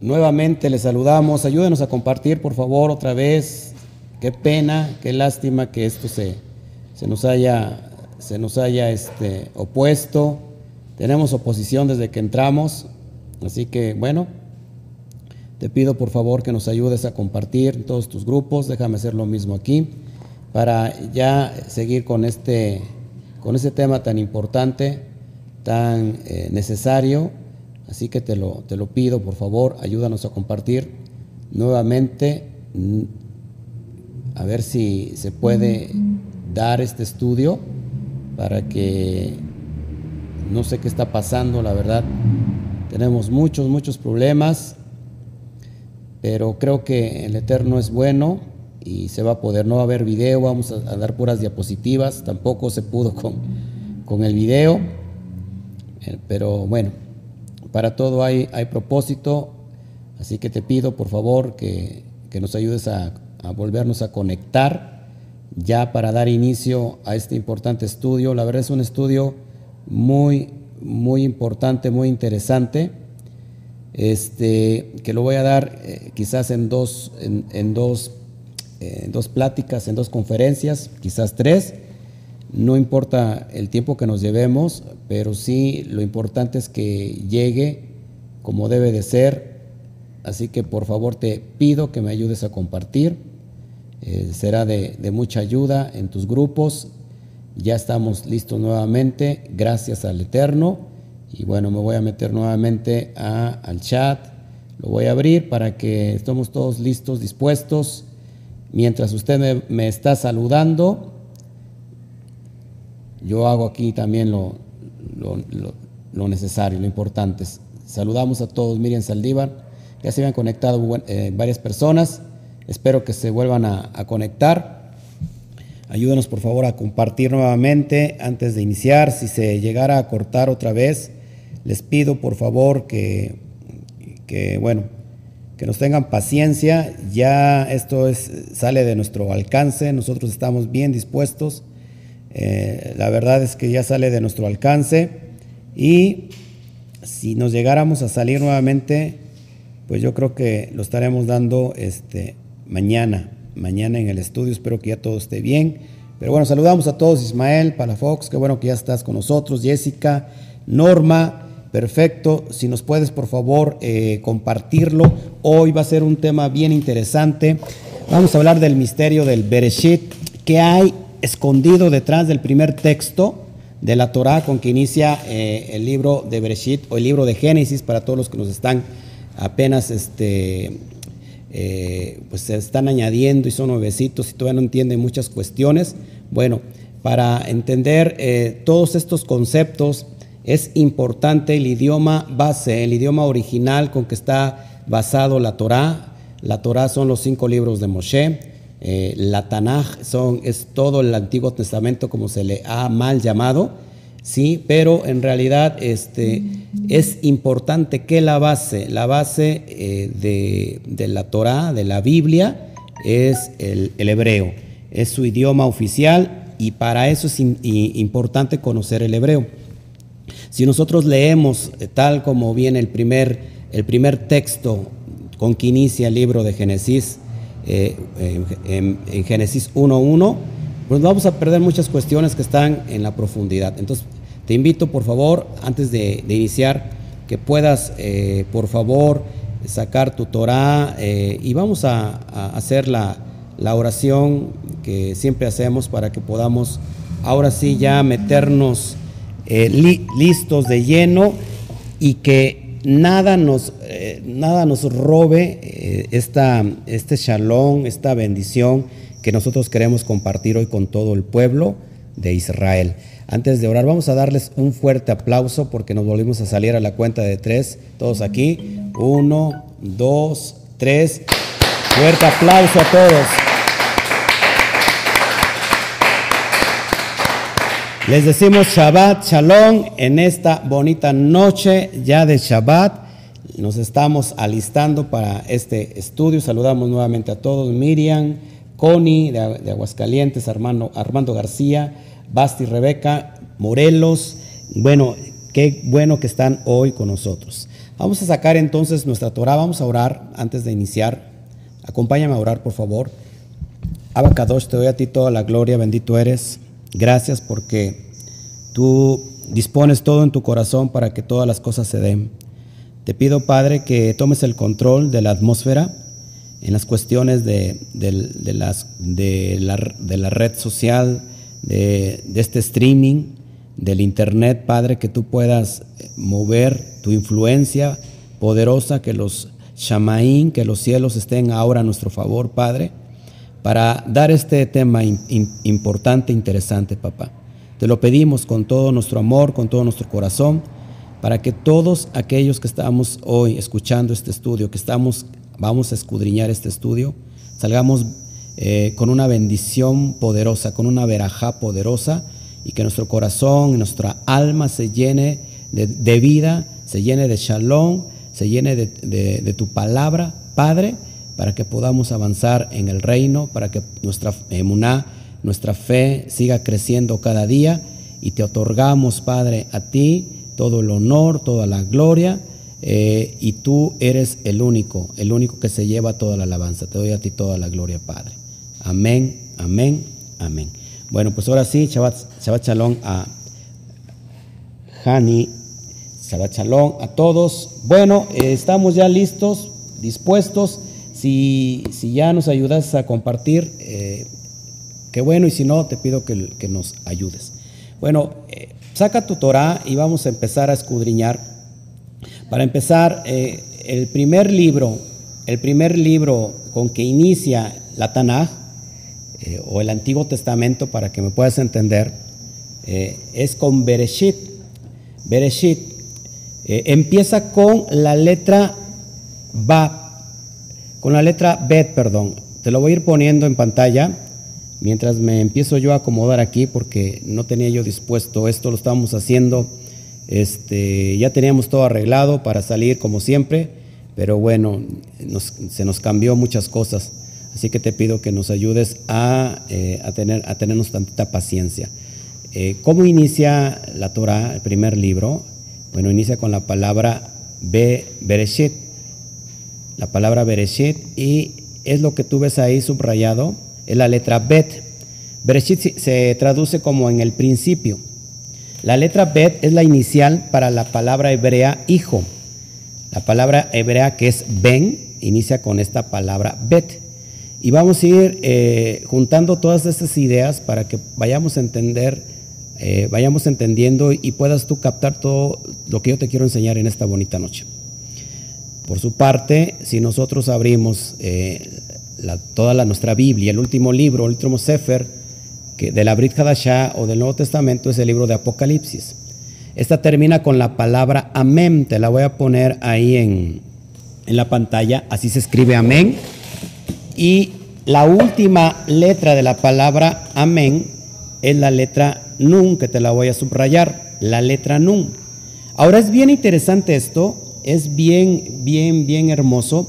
nuevamente les saludamos. Ayúdenos a compartir, por favor, otra vez. Qué pena, qué lástima que esto se, se nos haya, se nos haya este, opuesto. Tenemos oposición desde que entramos. Así que, bueno, te pido por favor que nos ayudes a compartir en todos tus grupos. Déjame hacer lo mismo aquí para ya seguir con este, con este tema tan importante, tan eh, necesario. Así que te lo, te lo pido, por favor, ayúdanos a compartir nuevamente, mm, a ver si se puede dar este estudio para que no sé qué está pasando, la verdad. Tenemos muchos, muchos problemas, pero creo que el Eterno es bueno y se va a poder. No va a haber video, vamos a, dar puras diapositivas, tampoco se pudo con, con el video, eh, pero bueno, para todo hay, hay propósito, así que te pido por favor que, que nos ayudes a, a, volvernos a conectar ya para dar inicio a este importante estudio. La verdad es un estudio muy, muy importante, muy interesante. Este, que lo voy a dar eh, quizás en dos, en, dos en dos pláticas, en dos conferencias, quizás tres. No importa el tiempo que nos llevemos, pero sí lo importante es que llegue como debe de ser. Así que por favor te pido que me ayudes a compartir. Eh, será de, mucha ayuda en tus grupos. Ya estamos listos nuevamente, gracias al Eterno. Y bueno, me voy a meter nuevamente al chat. Lo voy a abrir para que estemos todos listos, dispuestos Mientras usted me, está saludando, yo hago aquí también lo, lo, necesario, lo importante. Saludamos a todos, Miriam Saldívar. Ya se habían conectado eh, varias personas. Espero que se vuelvan a, conectar. Ayúdenos por favor a compartir nuevamente antes de iniciar. Si se llegara a cortar otra vez, les pido por favor que, que bueno, que nos tengan paciencia, ya esto es, sale de nuestro alcance, nosotros estamos bien dispuestos, eh, la verdad es que ya sale de nuestro alcance y si nos llegáramos a salir nuevamente, pues yo creo que lo estaremos dando este, mañana, mañana en el estudio, espero que ya todo esté bien. Pero bueno, saludamos a todos, Ismael, Palafox, qué bueno que ya estás con nosotros, Jessica, Norma, Perfecto, si nos puedes por favor eh, compartirlo. Hoy va a ser un tema bien interesante. Vamos a hablar del misterio del Bereshit, que hay escondido detrás del primer texto de la Torah con que inicia eh, el libro de Bereshit o el libro de Génesis para todos los que nos están apenas este, eh, pues se están añadiendo y son nuevecitos y todavía no entienden muchas cuestiones. Bueno, para entender todos estos conceptos es importante el idioma base, el idioma original con que está basado la Torá. La Torá son los cinco libros de Moshe. Eh, la Tanaj son, es todo el Antiguo Testamento como se le ha mal llamado, sí, pero en realidad este, es importante que la base, la base eh, de, la Torá, de la Biblia, es el, hebreo, es su idioma oficial y para eso es importante conocer el hebreo. Si nosotros leemos eh, tal como viene el primer, el primer texto con que inicia el libro de Génesis, eh, en, Génesis 1.1, pues vamos a perder muchas cuestiones que están en la profundidad. Entonces, te invito, por favor, antes de, iniciar, que puedas, eh, por favor, sacar tu Torah y vamos a, hacer la, la, oración que siempre hacemos para que podamos ahora sí ya meternos eh, listos de lleno y que nada nos, eh, nada nos robe eh, esta, este shalom, esta bendición que nosotros queremos compartir hoy con todo el pueblo de Israel. Antes de orar, vamos a darles un fuerte aplauso porque nos volvimos a salir a la cuenta de tres, todos aquí. Uno, dos, tres. Fuerte aplauso a todos. Les decimos Shabbat Shalom en esta bonita noche ya de Shabbat. Nos estamos alistando para este estudio. Saludamos nuevamente a todos. Miriam, Connie de, Aguascalientes, Armando, Armando García, Basti Rebeca, Morelos. Bueno, qué bueno que están hoy con nosotros. Vamos a sacar entonces nuestra Torah, vamos a orar antes de iniciar. Acompáñame a orar, por favor. Abacadosh, te doy a ti toda la gloria, bendito eres. Gracias porque tú dispones todo en tu corazón para que todas las cosas se den. Te pido, Padre, que tomes el control de la atmósfera en las cuestiones de, las, de, la, red social, de, este streaming, del Internet, Padre, que tú puedas mover tu influencia poderosa, que los shamaín, que los cielos estén ahora a nuestro favor, Padre, para dar este tema importante, interesante, papá. Te lo pedimos con todo nuestro amor, con todo nuestro corazón, para que todos aquellos que estamos hoy escuchando este estudio, que estamos, vamos a escudriñar este estudio, salgamos eh, con una bendición poderosa, con una verajá poderosa, y que nuestro corazón, nuestra alma se llene de, vida, se llene de shalom, se llene de, tu palabra, Padre, para que podamos avanzar en el reino, para que nuestra emuná, nuestra fe siga creciendo cada día y te otorgamos, Padre, a ti todo el honor, toda la gloria, eh, y tú eres el único, el único que se lleva toda la alabanza. Te doy a ti toda la gloria, Padre. Amén, amén, amén. Bueno, pues ahora sí, Shabbat Shalom a Hani, Shabbat Shalom a todos. Bueno, eh, estamos ya listos, dispuestos. Si, si, ya nos ayudas a compartir, eh, qué bueno, y si no, te pido que, que nos ayudes. Bueno, eh, saca tu Torah y vamos a empezar a escudriñar. Para empezar, el primer libro, el primer libro con que inicia la Tanaj, eh, o el Antiguo Testamento, para que me puedas entender, eh, es con Bereshit. Bereshit eh, empieza con la letra Ba, con la letra Bet, perdón. Te lo voy a ir poniendo en pantalla mientras me empiezo yo a acomodar aquí porque no tenía yo dispuesto esto, lo estábamos haciendo, este, ya teníamos todo arreglado para salir como siempre, pero bueno, se nos cambió muchas cosas. Así que te pido que nos ayudes a, eh, tener, a tenernos tanta paciencia. Eh, ¿Cómo inicia la Torah, el primer libro? Bueno, inicia con la palabra Be, Bereshit. La palabra Bereshit y es lo que tú ves ahí subrayado, es la letra Bet. Bereshit se traduce como en el principio. La letra Bet es la inicial para la palabra hebrea hijo. La palabra hebrea que es Ben inicia con esta palabra Bet. Y vamos a ir eh, juntando todas estas ideas para que vayamos a entender, eh, vayamos entendiendo y puedas tú captar todo lo que yo te quiero enseñar en esta bonita noche. Por su parte, si nosotros abrimos eh, toda la, nuestra Biblia, el último libro, el último Sefer que de la Brit Hadashah o del Nuevo Testamento es el libro de Apocalipsis. Esta termina con la palabra amén, te la voy a poner ahí en, en la pantalla, así se escribe amén y la última letra de la palabra amén es la letra nun, que te la voy a subrayar, la letra nun. Ahora es bien interesante esto, es bien, bien, bien hermoso,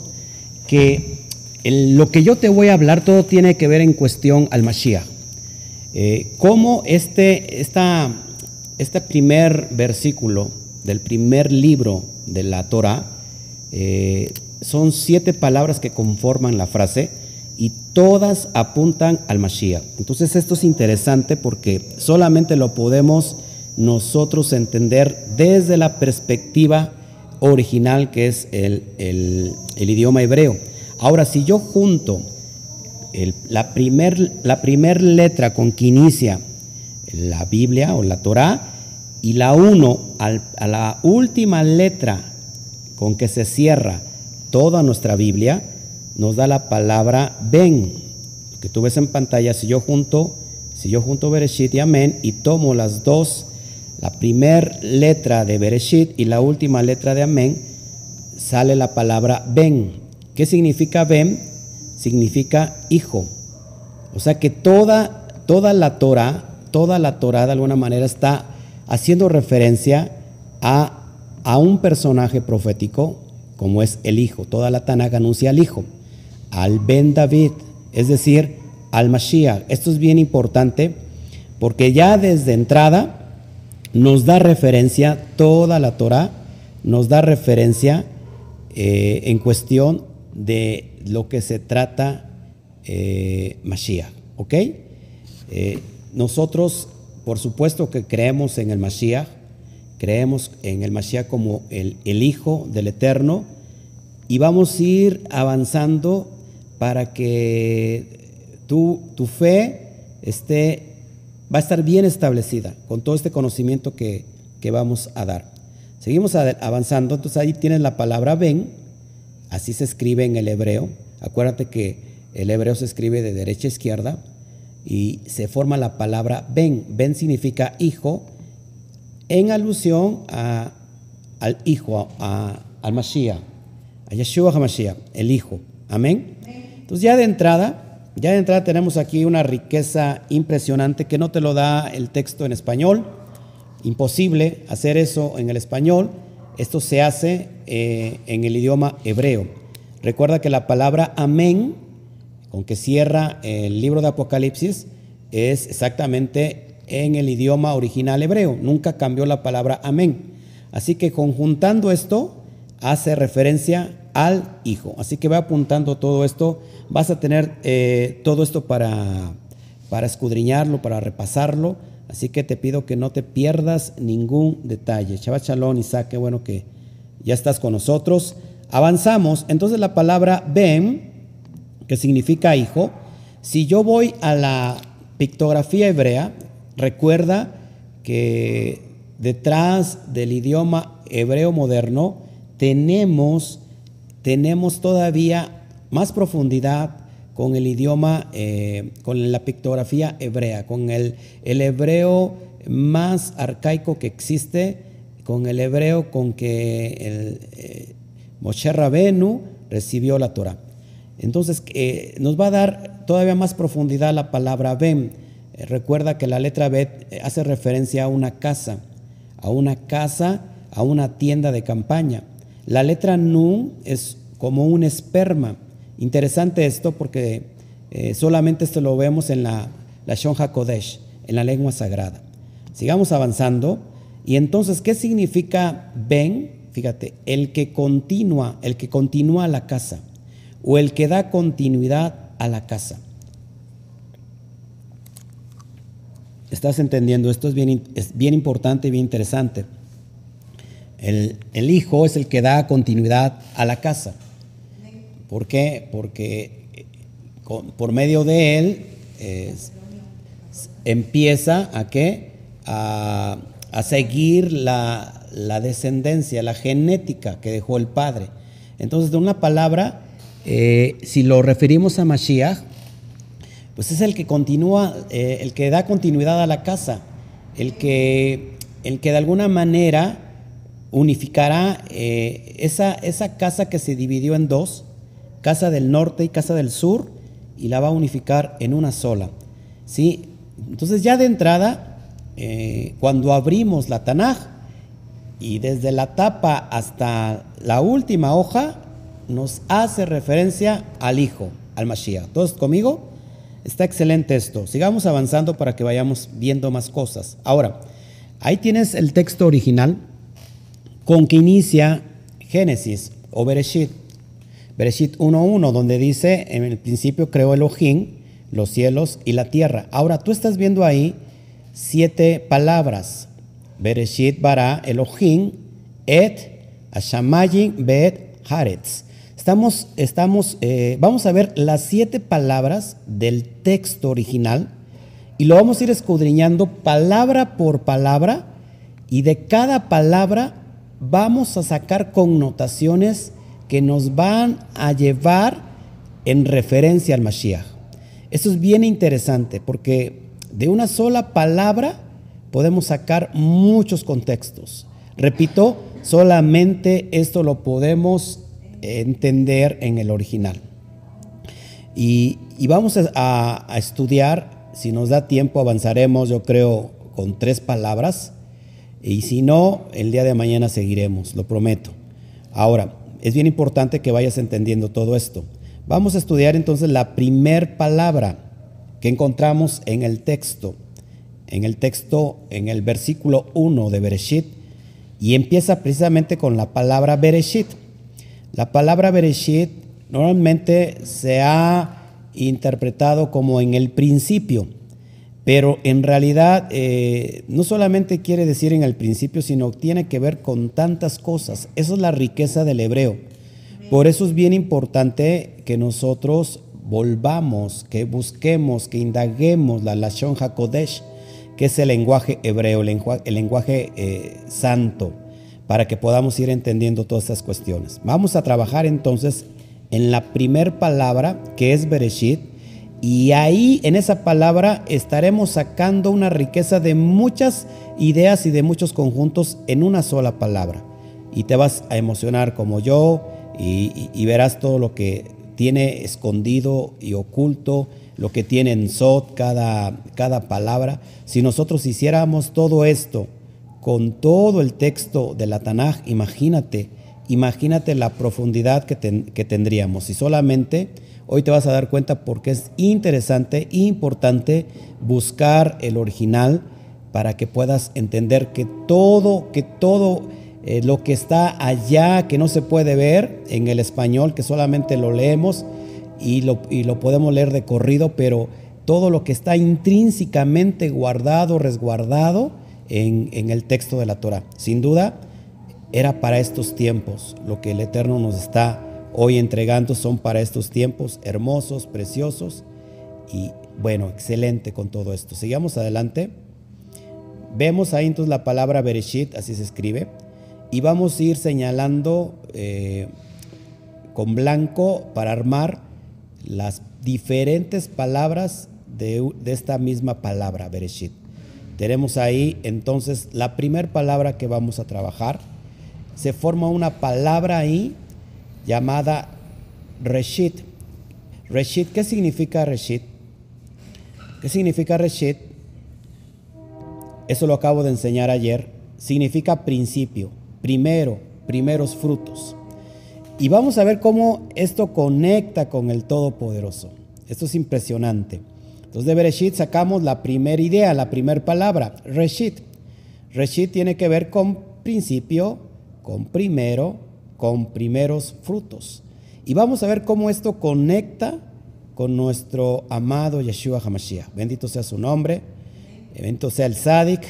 que lo que yo te voy a hablar todo tiene que ver en cuestión al Mashiach. Eh, cómo este, este primer versículo del primer libro de la Torah, eh, son siete palabras que conforman la frase, y todas apuntan al Mashiach. Entonces esto es interesante porque solamente lo podemos nosotros entender desde la perspectiva original que es el, idioma hebreo. Ahora, si yo junto la primera la primer letra con que inicia la Biblia o la Torah y la uno a la última letra con que se cierra toda nuestra Biblia, nos da la palabra ven. Lo que tú ves en pantalla, si yo junto, si yo junto Bereshit y Amén y tomo las dos, la primera letra de Bereshit y la última letra de Amén, sale la palabra ven. ¿Qué significa ven? Significa hijo. O sea que toda, toda la Torah, toda la Torah de alguna manera está haciendo referencia a, a un personaje profético como es el hijo. Toda la Tanakh anuncia al hijo al Ben David, es decir, al Mashiach. Esto es bien importante porque ya desde entrada nos da referencia, toda la Torah nos da referencia eh, en cuestión de lo que se trata eh, Mashiach. ¿Ok? Eh, nosotros, por supuesto que creemos en el Mashiach, creemos en el Mashiach como el, el Hijo del Eterno y vamos a ir avanzando para que tu, tu fe esté, va a estar bien establecida con todo este conocimiento que, que vamos a dar. Seguimos avanzando, entonces ahí tienes la palabra ven, así se escribe en el hebreo. Acuérdate que el hebreo se escribe de derecha a izquierda y se forma la palabra ven. Ben significa hijo en alusión a, al hijo, a, al Mashiach, a Yeshua HaMashiach, el hijo. Amén. Entonces ya de entrada, ya de entrada tenemos aquí una riqueza impresionante que no te lo da el texto en español imposible hacer eso en el español. Esto se hace eh, en el idioma hebreo. Recuerda que la palabra amén, con que cierra el libro de Apocalipsis, es exactamente en el idioma original hebreo. Nunca cambió la palabra amén. Así que conjuntando esto, hace referencia al Hijo. Así que va apuntando todo esto. Vas a tener eh, todo esto para, para escudriñarlo, para repasarlo Así que te pido que no te pierdas ningún detalle. Shabbat Shalom, Isaac, qué bueno que ya estás con nosotros. Avanzamos. Entonces la palabra Ben, que significa hijo, si yo voy a la pictografía hebrea, recuerda que detrás del idioma hebreo moderno tenemos, tenemos todavía más profundidad, con el idioma, eh, con la pictografía hebrea, con el, hebreo más arcaico que existe, con el hebreo con que eh, Moshe Rabenu recibió la Torah. Entonces, eh, nos va a dar todavía más profundidad la palabra Ben. recuerda que la letra Bet hace referencia a una casa, a una casa, a una tienda de campaña. La letra Nun es como un esperma Interesante esto porque eh, solamente esto lo vemos en la, la Shon HaKodesh, en la lengua sagrada. Sigamos avanzando. Y entonces, ¿qué significa ben? Fíjate, el que continúa, el que continúa la casa, o el que da continuidad a la casa. ¿Estás entendiendo? Esto es bien, es bien importante y bien interesante. El, el hijo es el que da continuidad a la casa. ¿Por qué? Porque eh, por medio de él empieza a qué? A, seguir la, descendencia, la genética que dejó el padre. Entonces, de una palabra, eh, si lo referimos a Mashiach, pues es el que continúa, eh, el que da continuidad a la casa, el que, el que de alguna manera unificará esa, esa casa que se dividió en dos, casa del norte y casa del sur, y la va a unificar en una sola. ¿sí? Entonces ya de entrada, eh, cuando abrimos la Tanaj, y desde la tapa hasta la última hoja, nos hace referencia al Hijo, al Mashiach. ¿Todos conmigo? Está excelente esto. Sigamos avanzando para que vayamos viendo más cosas. Ahora, ahí tienes el texto original con que inicia Génesis o Bereshit. Bereshit 1.1, donde dice, en el principio creó Elohim los cielos y la tierra. Ahora tú estás viendo ahí siete palabras. Bereshit bara Elohim et Ashamayim bet Haaretz. Estamos, estamos, eh, vamos a ver las siete palabras del texto original y lo vamos a ir escudriñando palabra por palabra y de cada palabra vamos a sacar connotaciones que nos van a llevar en referencia al Mashiach. Esto es bien interesante porque de una sola palabra podemos sacar muchos contextos. Repito, solamente esto lo podemos entender en el original. Y, vamos a, a, estudiar, si nos da tiempo, avanzaremos, yo creo, con tres palabras. Y si no, el día de mañana seguiremos, lo prometo. Ahora, es bien importante que vayas entendiendo todo esto. Vamos a estudiar entonces la primer palabra que encontramos en el texto, en el texto, en el versículo 1 de Bereshit, y empieza precisamente con la palabra Bereshit. La palabra Bereshit normalmente se ha interpretado como en el principio, pero en realidad eh, no solamente quiere decir en el principio, sino tiene que ver con tantas cosas. Esa es la riqueza del hebreo. Por eso es bien importante que nosotros volvamos, que busquemos, que indaguemos la Lashon HaKodesh, que es el lenguaje hebreo, el lenguaje, eh, santo, para que podamos ir entendiendo todas estas cuestiones. Vamos a trabajar entonces en la primer palabra, que es Bereshit, y ahí en esa palabra estaremos sacando una riqueza de muchas ideas y de muchos conjuntos en una sola palabra. Y te vas a emocionar como yo y, verás todo lo que tiene escondido y oculto, lo que tiene en Sot cada, cada palabra. Si nosotros hiciéramos todo esto con todo el texto de la Tanaj, imagínate, imagínate la profundidad que, tendríamos. Si solamente Hoy te vas a dar cuenta porque es interesante e importante buscar el original para que puedas entender que todo, que todo eh, lo que está allá, que no se puede ver en el español, que solamente lo leemos y lo, y lo podemos leer de corrido, pero todo lo que está intrínsecamente guardado, resguardado en, en el texto de la Torah. Sin duda, era para estos tiempos lo que el Eterno nos está hoy entregando son para estos tiempos hermosos, preciosos y bueno, excelente con todo esto. Sigamos adelante. Vemos ahí entonces la palabra Bereshit, así se escribe, y vamos a ir señalando eh, con blanco para armar las diferentes palabras de, de esta misma palabra, Bereshit. Tenemos ahí entonces la primera palabra que vamos a trabajar. Se forma una palabra ahí llamada Reshit. Reshit, ¿qué significa Reshit? ¿Qué significa Reshit? Eso lo acabo de enseñar ayer. Significa principio, primero, primeros frutos. Y vamos a ver cómo esto conecta con el Todopoderoso. Esto es impresionante. Entonces de Bereshit sacamos la primera idea, la primera palabra, Reshit. Reshit tiene que ver con principio, con primero, con primeros frutos. Y vamos a ver cómo esto conecta con nuestro amado Yeshua HaMashiach. Bendito sea su nombre, bendito sea el Sadik,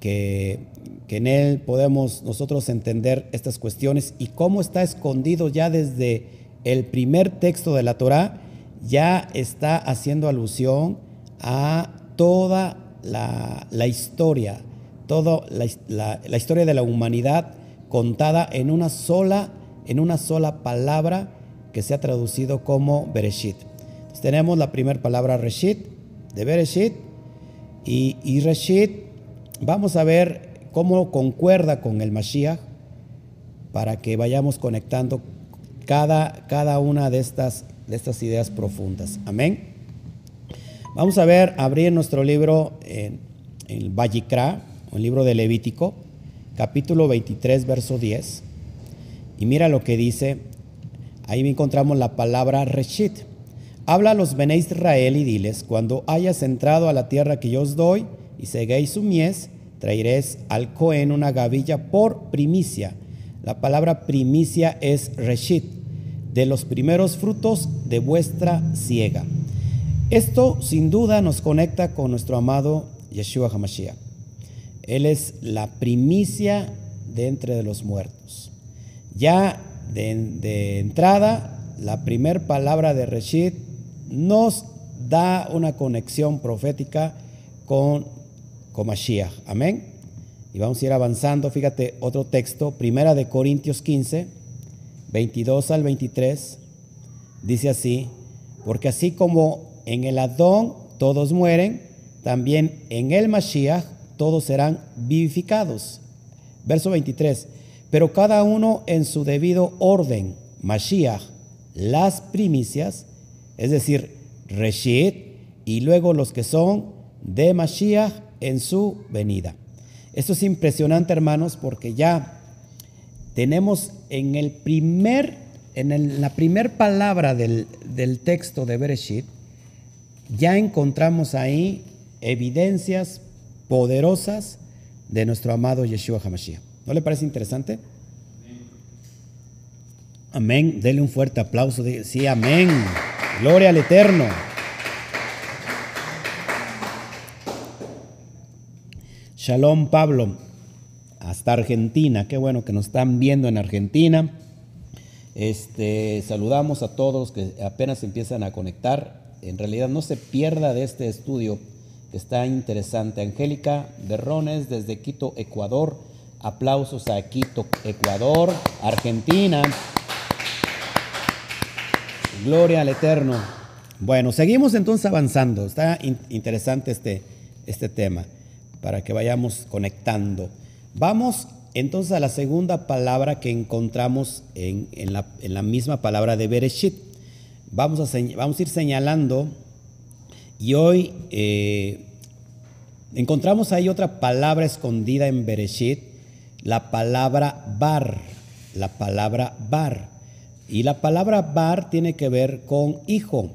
que, que en él podemos nosotros entender estas cuestiones y cómo está escondido ya desde el primer texto de la Torah, ya está haciendo alusión a toda la, historia, toda la, la historia de la humanidad contada en una sola, en una sola palabra que se ha traducido como Bereshit. tenemos la primera palabra Reshit, de Bereshit, y, y Reshit, vamos a ver cómo concuerda con el Mashiach para que vayamos conectando cada, cada una de estas, de estas ideas profundas. Amén. Vamos a ver, abrir nuestro libro en, el Vallicra, el libro de Levítico capítulo 23, verso 10. Y mira lo que dice, ahí encontramos la palabra Reshit. Habla a los Bene Israel y diles, cuando hayas entrado a la tierra que yo os doy y seguéis su mies, traeréis al Cohen una gavilla por primicia. La palabra primicia es Reshit, de los primeros frutos de vuestra siega. Esto sin duda nos conecta con nuestro amado Yeshua HaMashiach. Él es la primicia de entre de los muertos. Ya de, entrada, la primera palabra de Reshit nos da una conexión profética con, con Mashiach. Amén. Y vamos a ir avanzando. Fíjate, otro texto, Primera de Corintios 15, 22 al 23, dice así, porque así como en el Adón todos mueren, también en el Mashiach todos serán vivificados. Verso 23. Pero cada uno en su debido orden, Mashiach, las primicias, es decir, Reshit, y luego los que son de Mashiach en su venida. Esto es impresionante, hermanos, porque ya tenemos en el primer, en la primera palabra del, del texto de Bereshit, ya encontramos ahí evidencias poderosas de nuestro amado Yeshua HaMashiach. ¿No le parece interesante? Amén. Dele un fuerte aplauso. Sí, amén. Gloria al Eterno. Shalom Pablo, hasta Argentina. Qué bueno que nos están viendo en Argentina. Este, saludamos a todos que apenas empiezan a conectar. En realidad no se pierda de este estudio está interesante. Angélica Berrones desde Quito, Ecuador. Aplausos a Quito, Ecuador, Argentina. Gloria al Eterno. Bueno, seguimos entonces avanzando. Está interesante este, este tema para que vayamos conectando. Vamos entonces a la segunda palabra que encontramos en, la, misma palabra de Bereshit. Vamos a, vamos a ir señalando y hoy eh, encontramos ahí otra palabra escondida en Bereshit, la palabra bar, la palabra bar. Y la palabra bar tiene que ver con hijo.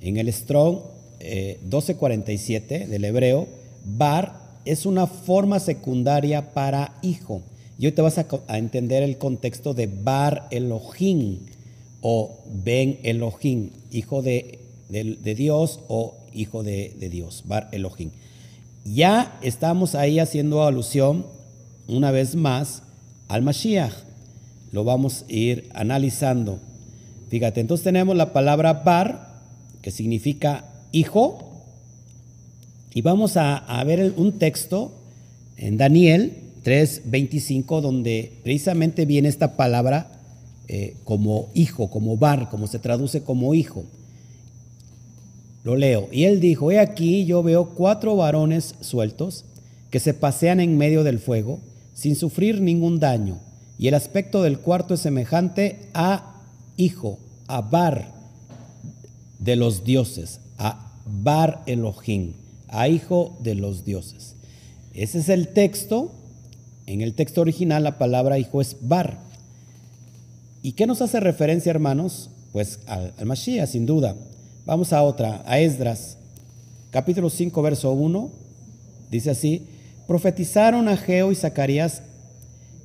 En el Strong 1247 eh, del hebreo, bar es una forma secundaria para hijo. Y hoy te vas a, entender el contexto de Bar Elohim o Ben Elohim, hijo de, Dios o hijo de, Dios, Bar Elohim. Ya estamos ahí haciendo alusión una vez más al Mashiach. Lo vamos a ir analizando. Fíjate, entonces tenemos la palabra Bar, que significa hijo, y vamos a, ver un texto en Daniel 3:25 donde precisamente viene esta palabra eh, como hijo, como bar, como se traduce como hijo. Lo leo. Y él dijo, he aquí yo veo cuatro varones sueltos que se pasean en medio del fuego sin sufrir ningún daño. Y el aspecto del cuarto es semejante a hijo, a bar de los dioses, a bar Elohim a hijo de los dioses. Ese es el texto. En el texto original la palabra hijo es bar. ¿Y qué nos hace referencia, hermanos? Pues al, Mashiach, sin duda. Vamos a otra, a Esdras, capítulo 5, verso 1. Dice así, profetizaron a Geo y Zacarías,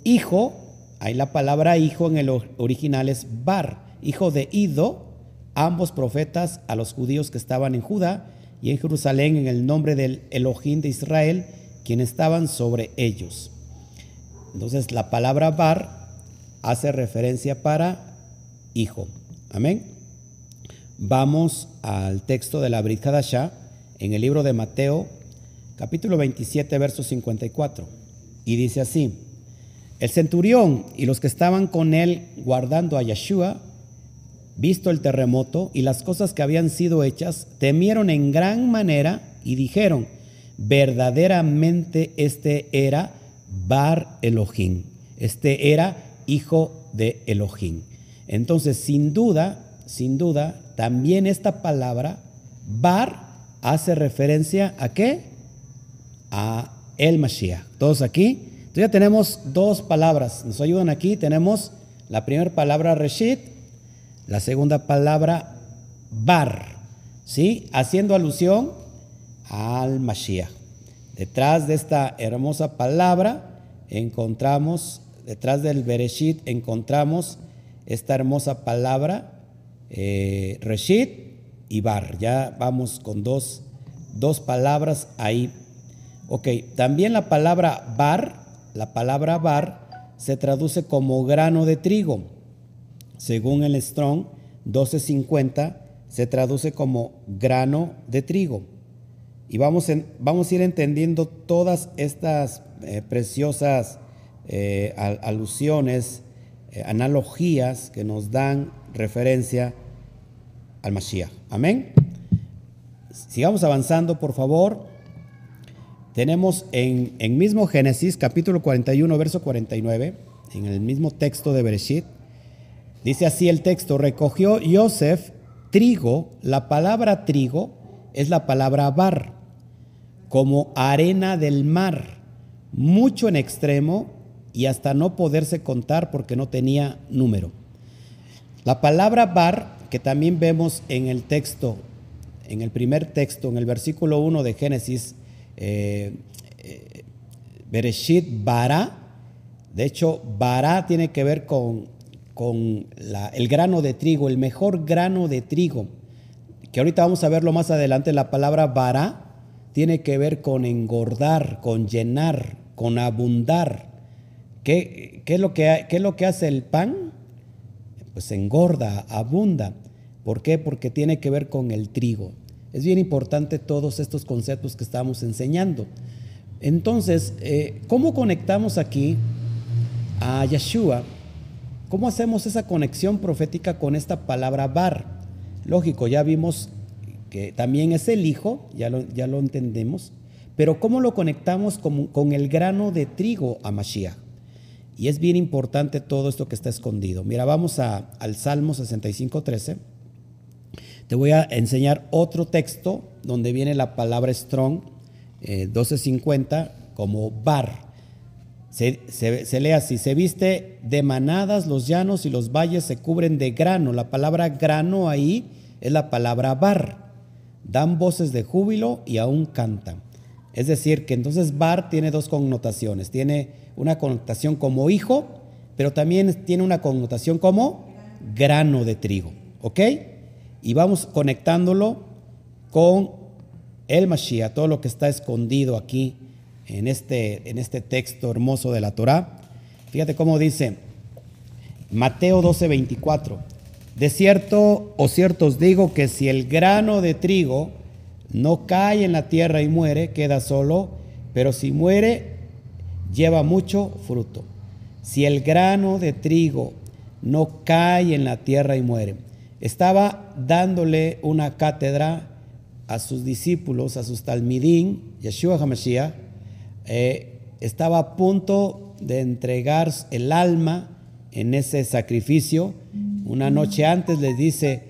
hijo, ahí la palabra hijo en el original es bar, hijo de Ido, ambos profetas a los judíos que estaban en Judá y en Jerusalén en el nombre del Elohim de Israel, quienes estaban sobre ellos. Entonces la palabra bar hace referencia para hijo. Amén. Vamos al texto de la Brit Hadashah en el libro de Mateo, capítulo 27, verso 54. Y dice así: El centurión y los que estaban con él guardando a Yeshua visto el terremoto y las cosas que habían sido hechas, temieron en gran manera y dijeron, verdaderamente este era Bar Elohim, este era hijo de Elohim. Entonces, sin duda, sin duda, también esta palabra, Bar, hace referencia a qué? A el Mashiach. ¿Todos aquí? Entonces ya tenemos dos palabras, nos ayudan aquí, tenemos la primera palabra Reshit, la segunda palabra, bar, ¿sí? Haciendo alusión al Mashiach. Detrás de esta hermosa palabra encontramos, detrás del Bereshit encontramos esta hermosa palabra, eh, y bar. Ya vamos con dos, dos palabras ahí. Ok, también la palabra bar, la palabra bar se traduce como grano de trigo según el Strong 1250, se traduce como grano de trigo. Y vamos, vamos a ir entendiendo todas estas eh, preciosas eh, alusiones, analogías que nos dan referencia al Mashiach. Amén. Sigamos avanzando, por favor. Tenemos en, en mismo Génesis, capítulo 41, verso 49, en el mismo texto de Bereshit, Dice así el texto, recogió Yosef trigo, la palabra trigo es la palabra bar, como arena del mar, mucho en extremo y hasta no poderse contar porque no tenía número. La palabra bar, que también vemos en el texto, en el primer texto, en el versículo 1 de Génesis, eh, eh, Bereshit bara, de hecho, bara tiene que ver con con el grano de trigo, el mejor grano de trigo, que ahorita vamos a verlo más adelante, la palabra vara tiene que ver con engordar, con llenar, con abundar. ¿Qué, es, lo que, es lo que hace el pan? Pues engorda, abunda. ¿Por qué? Porque tiene que ver con el trigo. Es bien importante todos estos conceptos que estamos enseñando. Entonces, eh, ¿cómo conectamos aquí a Yeshua? ¿Cómo hacemos esa conexión profética con esta palabra bar? Lógico, ya vimos que también es el Hijo, ya lo, ya lo entendemos, pero ¿cómo lo conectamos con, con el grano de trigo a Mashiach? Y es bien importante todo esto que está escondido. Mira, vamos a, al Salmo 65, 13. Te voy a enseñar otro texto donde viene la palabra strong, 1250, eh, como bar. Se, lee así, se viste de manadas los llanos y los valles se cubren de grano. La palabra grano ahí es la palabra bar. Dan voces de júbilo y aún cantan. Es decir, que entonces bar tiene dos connotaciones. Tiene una connotación como hijo, pero también tiene una connotación como grano de trigo. ¿Ok? y vamos conectándolo con el Mashiach, todo lo que está escondido aquí en este, en este texto hermoso de la Torah. Fíjate cómo dice Mateo 12, 24. De cierto o cierto os digo que si el grano de trigo no cae en la tierra y muere, queda solo, pero si muere, lleva mucho fruto. Si el grano de trigo no cae en la tierra y muere, estaba dándole una cátedra a sus discípulos, a sus talmidín, Yeshua HaMashiach, eh, estaba a punto de entregar el alma en ese sacrificio. Una noche antes les dice,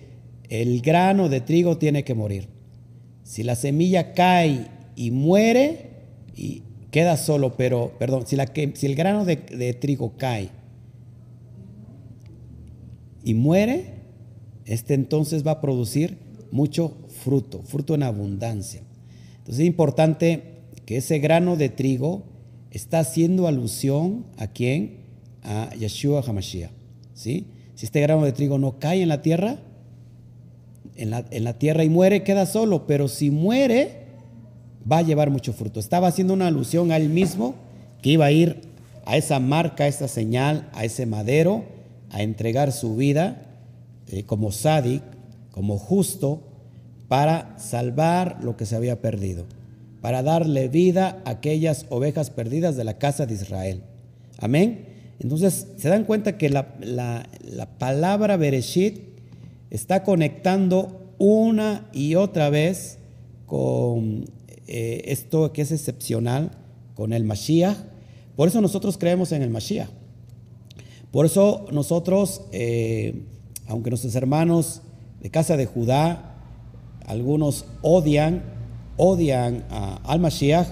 el grano de trigo tiene que morir. Si la semilla cae y muere, y queda solo, pero, perdón, si, el grano de, de trigo cae y muere, este entonces va a producir mucho fruto, fruto en abundancia. Entonces es importante que ese grano de trigo está haciendo alusión a quién? A Yeshua HaMashiach. ¿sí? Si este grano de trigo no cae en la tierra, en la, en la tierra y muere, queda solo, pero si muere, va a llevar mucho fruto. Estaba haciendo una alusión a él mismo que iba a ir a esa marca, a esa señal, a ese madero, a entregar su vida eh, como sádic, como justo, para salvar lo que se había perdido, para darle vida a aquellas ovejas perdidas de la casa de Israel. Amén. Entonces, se dan cuenta que la, palabra Bereshit está conectando una y otra vez con eh, esto que es excepcional, con el Mashiach. Por eso nosotros creemos en el Mashiach. Por eso nosotros eh, aunque nuestros hermanos de casa de Judá, algunos odian, odian al Mashiach,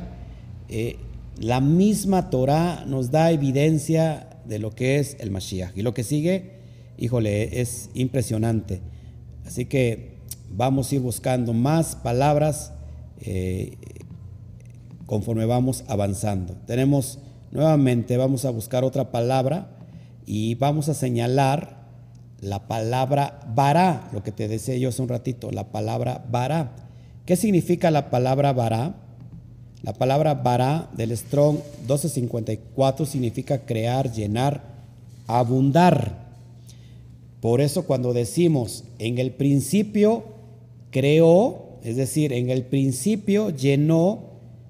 eh, la misma Torah nos da evidencia de lo que es el Mashiach. Y lo que sigue, híjole, es impresionante. Así que vamos a ir buscando más palabras eh, conforme vamos avanzando. Tenemos nuevamente, vamos a buscar otra palabra y vamos a señalar la palabra vará, lo que te decía yo hace un ratito, la palabra vará. ¿Qué significa la palabra vará? La palabra vará del Strong 1254 significa crear, llenar, abundar. Por eso cuando decimos en el principio creó, es decir, en el principio llenó,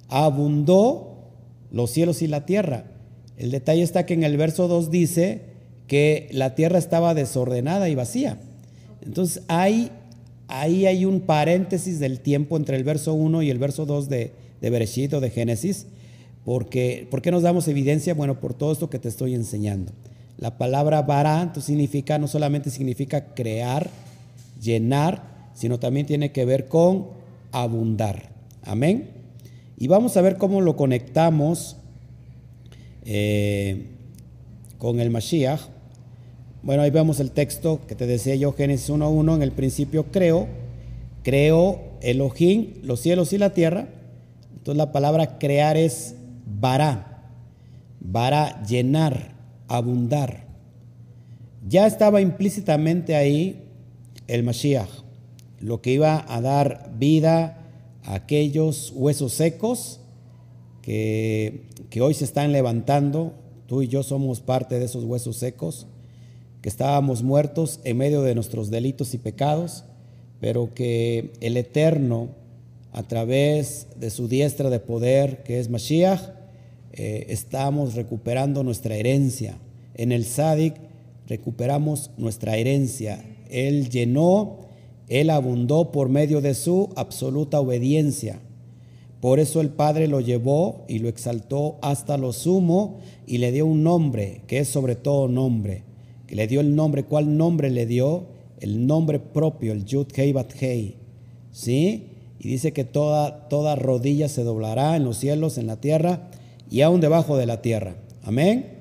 abundó los cielos y la tierra. El detalle está que en el verso 2 dice, que la tierra estaba desordenada y vacía. Entonces ahí, hay un paréntesis del tiempo entre el verso 1 y el verso 2 de, de Bereshit o de Génesis. Porque, ¿Por qué nos damos evidencia? Bueno, por todo esto que te estoy enseñando. La palabra bará significa, no solamente significa crear, llenar, sino también tiene que ver con abundar. Amén. Y vamos a ver cómo lo conectamos eh, con el Mashiach. Bueno, ahí vemos el texto que te decía yo, Génesis 1.1, en el principio creo, creó Elohim los cielos y la tierra. Entonces la palabra crear es bara, bara llenar, abundar. Ya estaba implícitamente ahí el Mashiach, lo que iba a dar vida a aquellos huesos secos que, que hoy se están levantando. Tú y yo somos parte de esos huesos secos, que estábamos muertos en medio de nuestros delitos y pecados, pero que el Eterno, a través de su diestra de poder, que es Mashiach, eh, estamos recuperando nuestra herencia. En el Sadik recuperamos nuestra herencia. Él llenó, Él abundó por medio de su absoluta obediencia. Por eso el Padre lo llevó y lo exaltó hasta lo sumo y le dio un nombre, que es sobre todo nombre. Que le dio el nombre, ¿cuál nombre le dio? El nombre propio, el Yud Hei Bat Hei. ¿Sí? Y dice que toda, toda rodilla se doblará en los cielos, en la tierra y aún debajo de la tierra. Amén.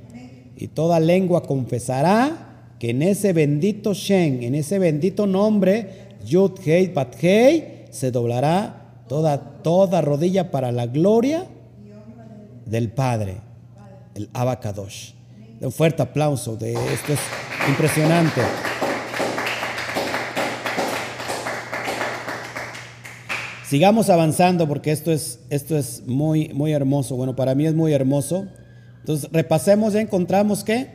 Y toda lengua confesará que en ese bendito Shen, en ese bendito nombre, Yud Hei Bat Hei, se doblará toda, toda rodilla para la gloria del Padre, el Abacadosh. Un fuerte aplauso de esto es impresionante. Sigamos avanzando porque esto es, esto es muy, muy hermoso. Bueno, para mí es muy hermoso. Entonces, repasemos, ya encontramos qué?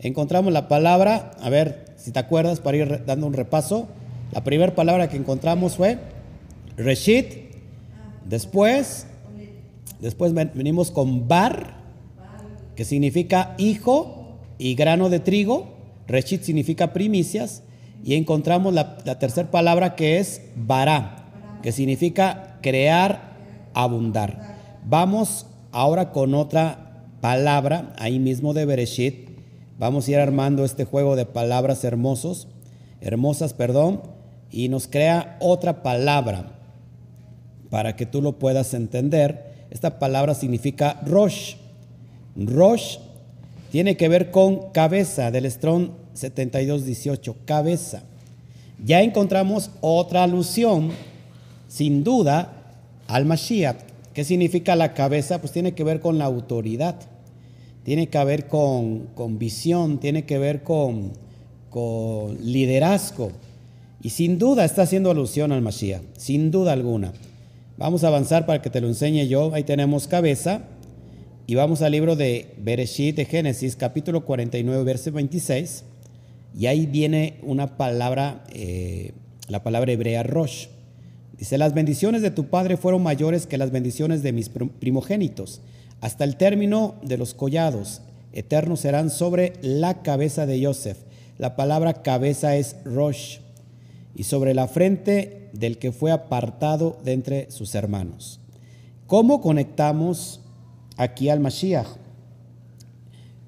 Encontramos la palabra, a ver si te acuerdas para ir dando un repaso. La primera palabra que encontramos fue Reshit, Después, después venimos con bar, que significa hijo y grano de trigo. Reshit significa primicias. Y encontramos la, tercera palabra que es bará, que significa crear, abundar. Vamos ahora con otra palabra, ahí mismo de Bereshit. Vamos a ir armando este juego de palabras hermosos, hermosas, perdón, y nos crea otra palabra para que tú lo puedas entender, esta palabra significa Rosh. Rosh tiene que ver con cabeza, del Strong 7218, cabeza. Ya encontramos otra alusión, sin duda, al Mashiach. ¿Qué significa la cabeza? Pues tiene que ver con la autoridad, tiene que ver con, con visión, tiene que ver con, con liderazgo. Y sin duda está haciendo alusión al Mashiach, sin duda alguna. Vamos a avanzar para que te lo enseñe yo. Ahí tenemos cabeza. Y vamos al libro de Bereshit, de Génesis, capítulo 49, verso 26. Y ahí viene una palabra, eh, la palabra hebrea Rosh. Dice, las bendiciones de tu padre fueron mayores que las bendiciones de mis primogénitos. Hasta el término de los collados eternos serán sobre la cabeza de Joseph. La palabra cabeza es Rosh. Y sobre la frente del que fue apartado de entre sus hermanos. ¿Cómo conectamos aquí al Mashiach?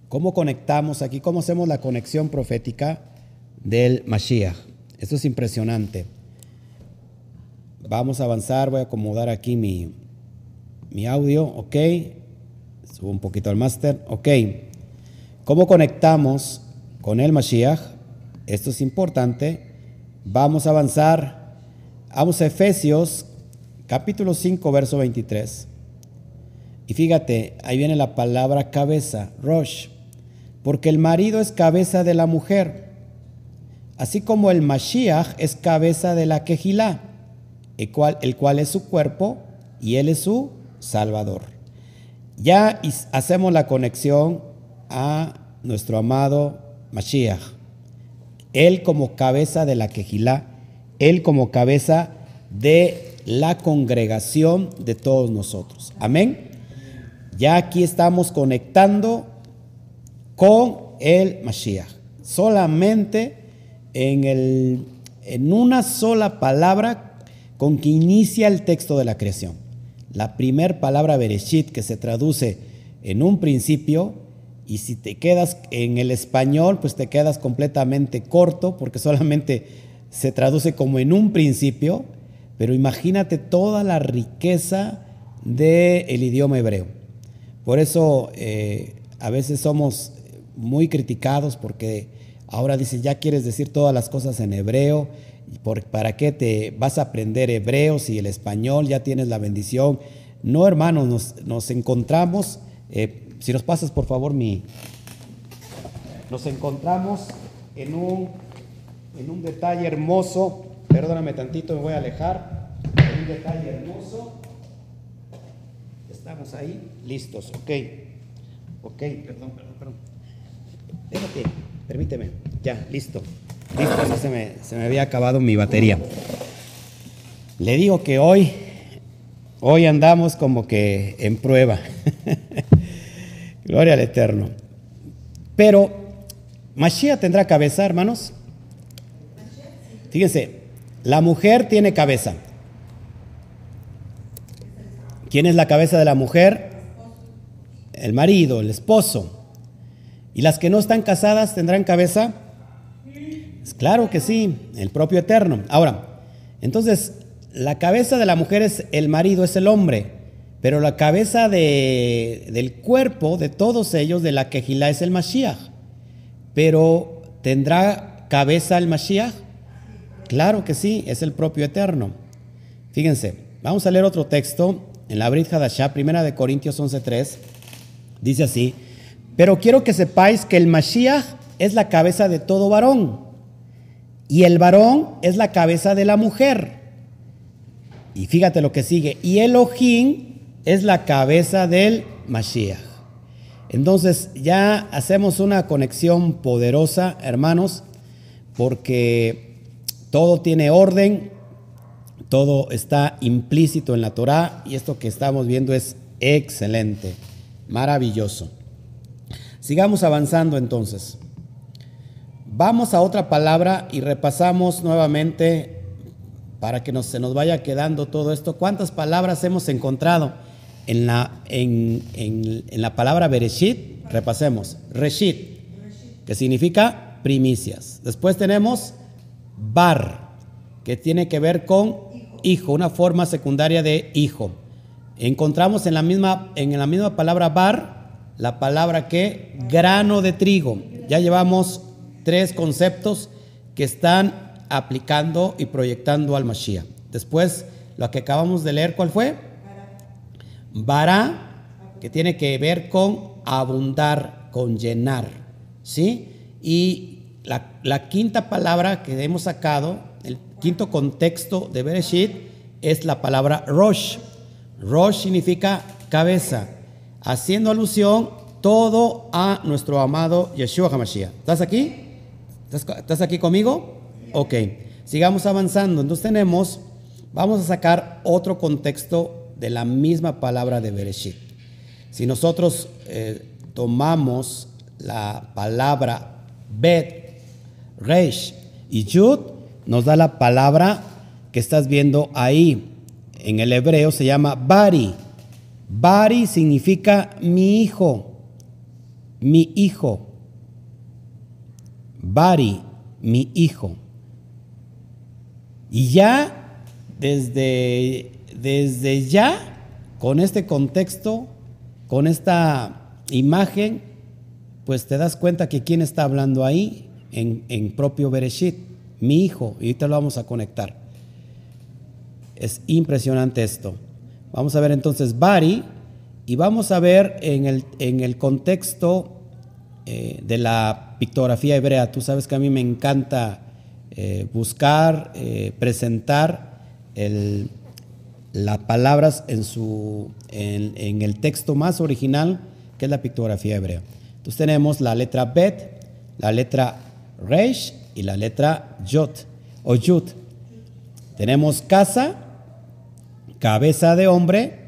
¿Cómo conectamos aquí? ¿Cómo hacemos la conexión profética del Mashiach? Esto es impresionante. Vamos a avanzar, voy a acomodar aquí mi, mi audio, ok. Subo un poquito al máster, ok. ¿Cómo conectamos con el Mashiach? Esto es importante. Vamos a avanzar Vamos a Efesios capítulo 5, verso 23. Y fíjate, ahí viene la palabra cabeza, Rosh, porque el marido es cabeza de la mujer, así como el Mashiach es cabeza de la Kejilá, el cual, el cual es su cuerpo y él es su salvador. Ya hacemos la conexión a nuestro amado Mashiach, él como cabeza de la Kejilá él como cabeza de la congregación de todos nosotros. Amén. Ya aquí estamos conectando con el Mashiach. Solamente en, el, en una sola palabra con que inicia el texto de la creación. La primera palabra Bereshit que se traduce en un principio y si te quedas en el español, pues te quedas completamente corto porque solamente se traduce como en un principio, pero imagínate toda la riqueza del idioma hebreo. Por eso eh, a veces somos muy criticados porque ahora dices, ya quieres decir todas las cosas en hebreo, ¿para qué te vas a aprender hebreo si el español ya tienes la bendición? No, hermanos, nos, encontramos, eh, si nos pasas por favor mi, nos encontramos en un, en un detalle hermoso. Perdóname tantito, me voy a alejar. En un detalle hermoso. Estamos ahí, listos, ok. Ok, perdón, perdón, perdón. Déjate, permíteme. Ya, listo. Listo, se me, se me había acabado mi batería. Le digo que hoy, hoy andamos como que en prueba. Gloria al Eterno. Pero, ¿Mashiach tendrá cabeza, hermanos? Fíjense, la mujer tiene cabeza. ¿Quién es la cabeza de la mujer? El marido, el esposo. ¿Y las que no están casadas tendrán cabeza? Claro que sí, el propio Eterno. Ahora, entonces, la cabeza de la mujer es el marido, es el hombre, pero la cabeza de, del cuerpo de todos ellos, de la quejilá, es el Mashiach. Pero, ¿tendrá cabeza el Mashiach? Claro que sí, es el propio Eterno. Fíjense, vamos a leer otro texto en la Brit Hadashah, primera de Corintios 11.3. Dice así, pero quiero que sepáis que el Mashiach es la cabeza de todo varón y el varón es la cabeza de la mujer. Y fíjate lo que sigue. Y Elohim es la cabeza del Mashiach. Entonces ya hacemos una conexión poderosa, hermanos, porque todo tiene orden, todo está implícito en la Torah y esto que estamos viendo es excelente, maravilloso. Sigamos avanzando entonces. Vamos a otra palabra y repasamos nuevamente para que se nos vaya quedando todo esto. ¿Cuántas palabras hemos encontrado en la, en, la palabra Bereshit? Repasemos. Reshit, que significa primicias. Después tenemos Bar, que tiene que ver con hijo, una forma secundaria de hijo. Encontramos en la misma, en la misma palabra Bar la palabra que grano de trigo. Ya llevamos tres conceptos que están aplicando y proyectando al Mashiach. Después, lo que acabamos de leer, ¿cuál fue? Bara, que tiene que ver con abundar, con llenar, ¿sí? Y la, quinta palabra que hemos sacado, el quinto contexto de Bereshit, es la palabra Rosh. Rosh significa cabeza, haciendo alusión todo a nuestro amado Yeshua HaMashiach. ¿Estás aquí? ¿Estás aquí conmigo? Ok, sigamos avanzando. Entonces tenemos, vamos a sacar otro contexto de la misma palabra de Bereshit. Si nosotros eh, tomamos la palabra Bet, Reish y Yud, nos da la palabra que estás viendo ahí. En el hebreo se llama Bari. Bari significa mi hijo, mi hijo. Bari, mi hijo. Y ya, desde, desde ya, con este contexto, con esta imagen, pues te das cuenta que quién está hablando ahí en, en propio Bereshit, mi hijo, y ahorita lo vamos a conectar. Es impresionante esto. Vamos a ver entonces Bari y vamos a ver en el, en el contexto eh, de la pictografía hebrea. Tú sabes que a mí me encanta eh, buscar, eh, presentar las palabras en, el texto más original, que es la pictografía hebrea. Entonces tenemos la letra Bet, la letra Reish y la letra Yot o Yud. Tenemos casa, cabeza de hombre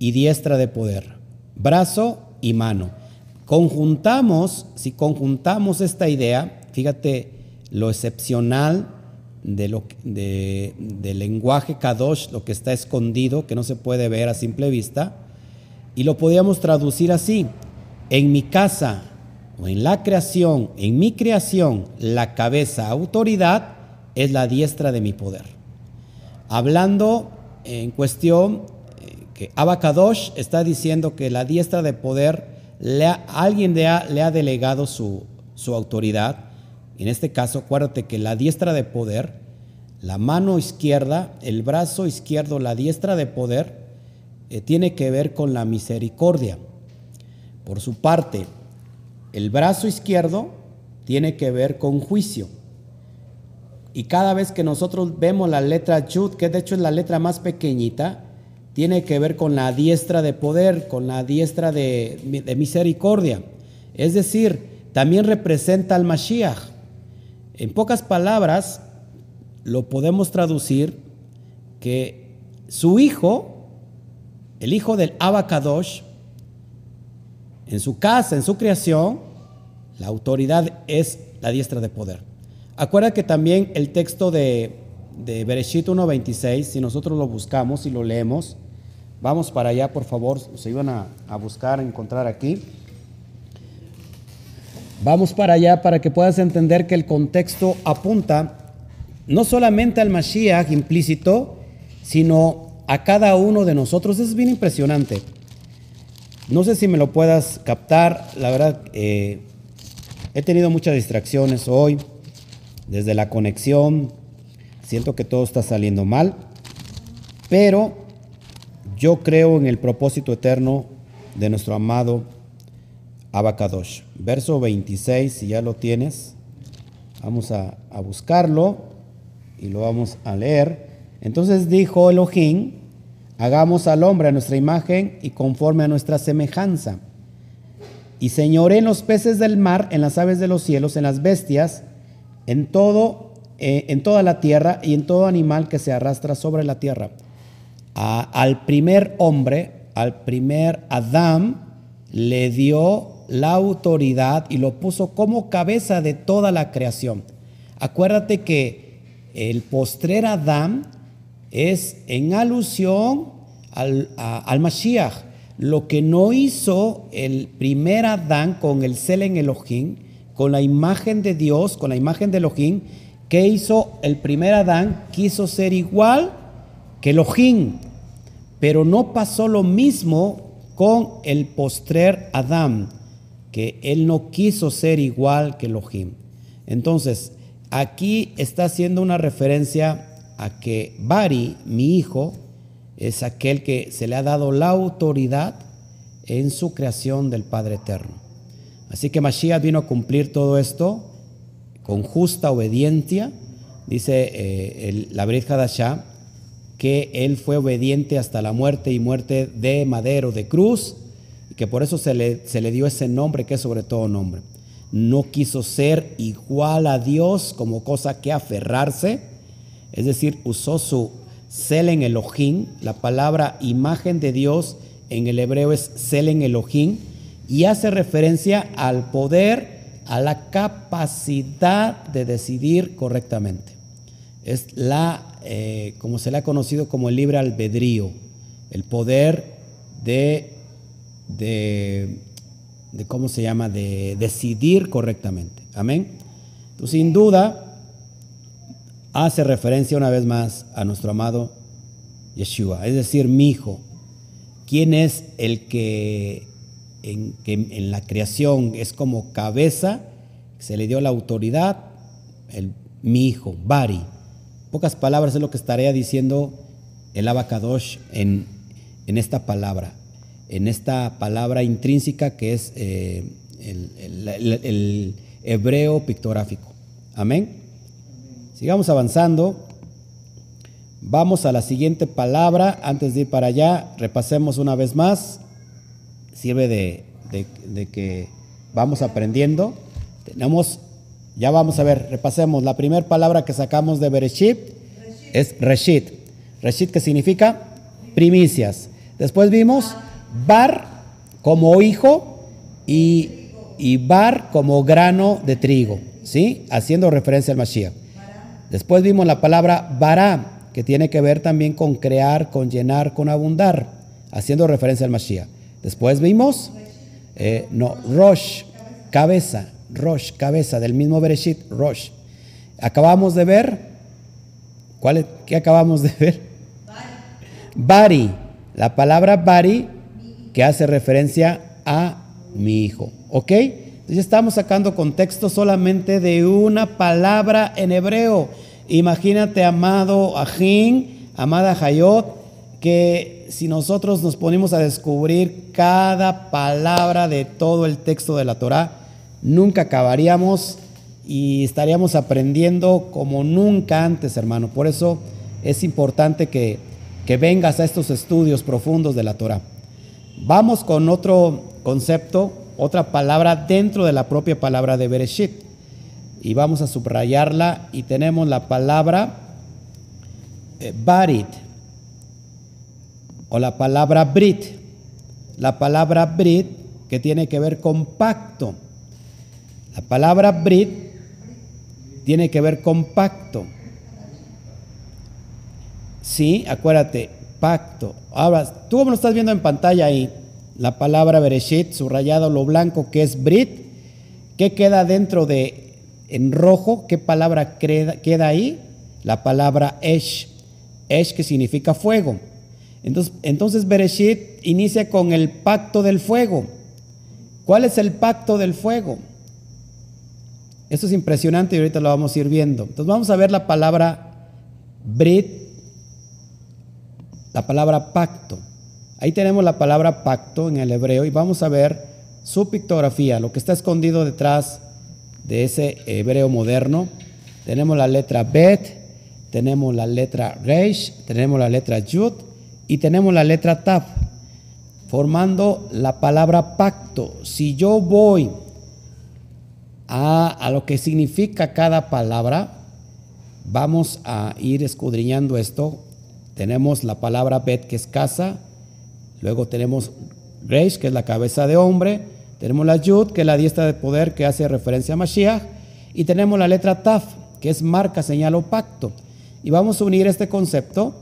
y diestra de poder, brazo y mano. Conjuntamos, si conjuntamos esta idea, fíjate, lo excepcional de lo, de, del lenguaje Kadosh, lo que está escondido, que no se puede ver a simple vista, y lo podíamos traducir así, en mi casa o en la creación, en mi creación, la cabeza, autoridad, es la diestra de mi poder. Hablando en cuestión eh, que Abacadosh está diciendo que la diestra de poder, alguien le ha, le ha delegado su, su autoridad, en este caso, acuérdate que la diestra de poder, la mano izquierda, el brazo izquierdo, la diestra de poder, eh, tiene que ver con la misericordia. Por su parte, el brazo izquierdo tiene que ver con juicio. Y cada vez que nosotros vemos la letra Yud, que de hecho es la letra más pequeñita, tiene que ver con la diestra de poder, con la diestra de, misericordia. Es decir, también representa al Mashiach. En pocas palabras, lo podemos traducir que su hijo, el hijo del Abacadosh, en su casa, en su creación, la autoridad es la diestra de poder. Acuerda que también el texto de, de Bereshit 1.26, si nosotros lo buscamos y lo leemos, vamos para allá, por favor, se iban a, buscar, a encontrar aquí. Vamos para allá para que puedas entender que el contexto apunta no solamente al Mashiach implícito, sino a cada uno de nosotros. Es bien impresionante. No sé si me lo puedas captar, la verdad, eh, he tenido muchas distracciones hoy, desde la conexión, siento que todo está saliendo mal, pero yo creo en el propósito eterno de nuestro amado Abacadosh. Verso 26, si ya lo tienes, vamos a, buscarlo y lo vamos a leer. Entonces dijo Elohim, hagamos al hombre a nuestra imagen y conforme a nuestra semejanza. Y señoré en los peces del mar, en las aves de los cielos, en las bestias, en todo, eh, en toda la tierra y en todo animal que se arrastra sobre la tierra. Al primer hombre, al primer Adán, le dio la autoridad y lo puso como cabeza de toda la creación. Acuérdate que el postrer Adán es en alusión al, al Mashiach. Lo que no hizo el primer Adán con el Selen Elohim, con la imagen de Dios, con la imagen de Elohim, ¿qué hizo el primer Adán? Quiso ser igual que Elohim, pero no pasó lo mismo con el postrer Adán, que él no quiso ser igual que Elohim. Entonces, aquí está haciendo una referencia a que Bari, mi hijo, es aquel que se le ha dado la autoridad en su creación del Padre Eterno. Así que Mashiach vino a cumplir todo esto con justa obediencia. Dice eh, la Brit que él fue obediente hasta la muerte y muerte de madero, de cruz, y que por eso se le, se le dio ese nombre que es sobre todo nombre. No quiso ser igual a Dios como cosa que aferrarse, es decir, usó su Selen Elohim, la palabra imagen de Dios en el hebreo es Selen Elohim, y hace referencia al poder, a la capacidad de decidir correctamente. Es la, eh, como se le ha conocido como el libre albedrío, el poder de, de, ¿cómo se llama?, de decidir correctamente. Amén. Entonces, sin duda, hace referencia una vez más a nuestro amado Yeshua, es decir, mi hijo. ¿Quién es el que en, en la creación es como cabeza? Se le dio la autoridad, el, mi hijo, Bari. Pocas palabras es lo que estaría diciendo el Abacadosh en, en esta palabra, en esta palabra intrínseca que es eh, el, hebreo pictográfico. Amén. Sigamos avanzando. Vamos a la siguiente palabra. Antes de ir para allá, repasemos una vez más. Sirve de, que vamos aprendiendo. Tenemos, ya vamos a ver, repasemos. La primera palabra que sacamos de Bereshit es Reshit. Reshit que significa primicias. Después vimos Bar como hijo y, y Bar como grano de trigo, ¿sí? Haciendo referencia al Mashiach. Después vimos la palabra bara, que tiene que ver también con crear, con llenar, con abundar, haciendo referencia al Mashiach. Después vimos, eh, no, Rosh, cabeza, Rosh, cabeza, del mismo Bereshit, Rosh. Acabamos de ver, ¿cuál ¿qué acabamos de ver? Bari, la palabra Bari, que hace referencia a mi hijo, ¿ok? Entonces estamos sacando contexto solamente de una palabra en hebreo. Imagínate, amado Ajín, amada Hayot, que si nosotros nos ponemos a descubrir cada palabra de todo el texto de la Torah, nunca acabaríamos y estaríamos aprendiendo como nunca antes, hermano. Por eso es importante que, que vengas a estos estudios profundos de la Torah. Vamos con otro concepto, otra palabra dentro de la propia palabra de Bereshit. Y vamos a subrayarla y tenemos la palabra eh, Barit o la palabra Brit. La palabra Brit que tiene que ver con pacto. La palabra Brit tiene que ver con pacto. Sí, acuérdate, pacto. Ahora, tú como lo estás viendo en pantalla ahí, la palabra Bereshit, subrayado lo blanco que es Brit, ¿qué queda dentro de, en rojo, qué palabra queda ahí? La palabra Esh, Esh que significa fuego. Entonces, entonces Bereshit inicia con el pacto del fuego. ¿Cuál es el pacto del fuego? Esto es impresionante y ahorita lo vamos a ir viendo. Entonces vamos a ver la palabra Brit, la palabra pacto. Ahí tenemos la palabra pacto en el hebreo y vamos a ver su pictografía, lo que está escondido detrás de ese hebreo moderno. Tenemos la letra Bet, tenemos la letra Reish, tenemos la letra Yud y tenemos la letra Tav, formando la palabra pacto. Si yo voy a, lo que significa cada palabra, vamos a ir escudriñando esto. Tenemos la palabra Bet, que es casa, luego tenemos Reish, que es la cabeza de hombre, tenemos la Yud, que es la diestra de poder, que hace referencia a Mashiach, y tenemos la letra Taf, que es marca, señal o pacto. Y vamos a unir este concepto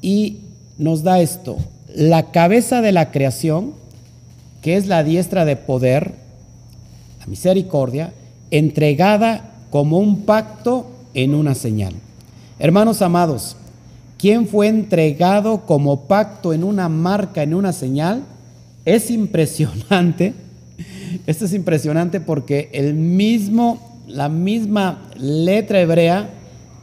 y nos da esto, la cabeza de la creación, que es la diestra de poder, misericordia, entregada como un pacto en una señal. Hermanos amados, ¿quién fue entregado como pacto en una marca, en una señal? Es impresionante. Esto es impresionante porque el mismo, la misma letra hebrea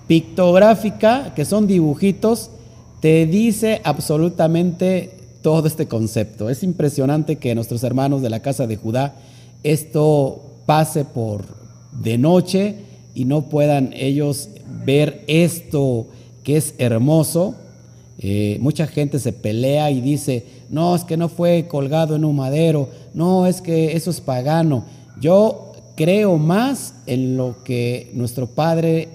pictográfica, que son dibujitos, te dice absolutamente todo este concepto. Es impresionante que nuestros hermanos de la casa de Judá esto pase por de noche y no puedan ellos ver esto que es hermoso. Eh, mucha gente se pelea y dice, no, es que no fue colgado en un madero, no, es que eso es pagano. Yo creo más en lo que nuestro Padre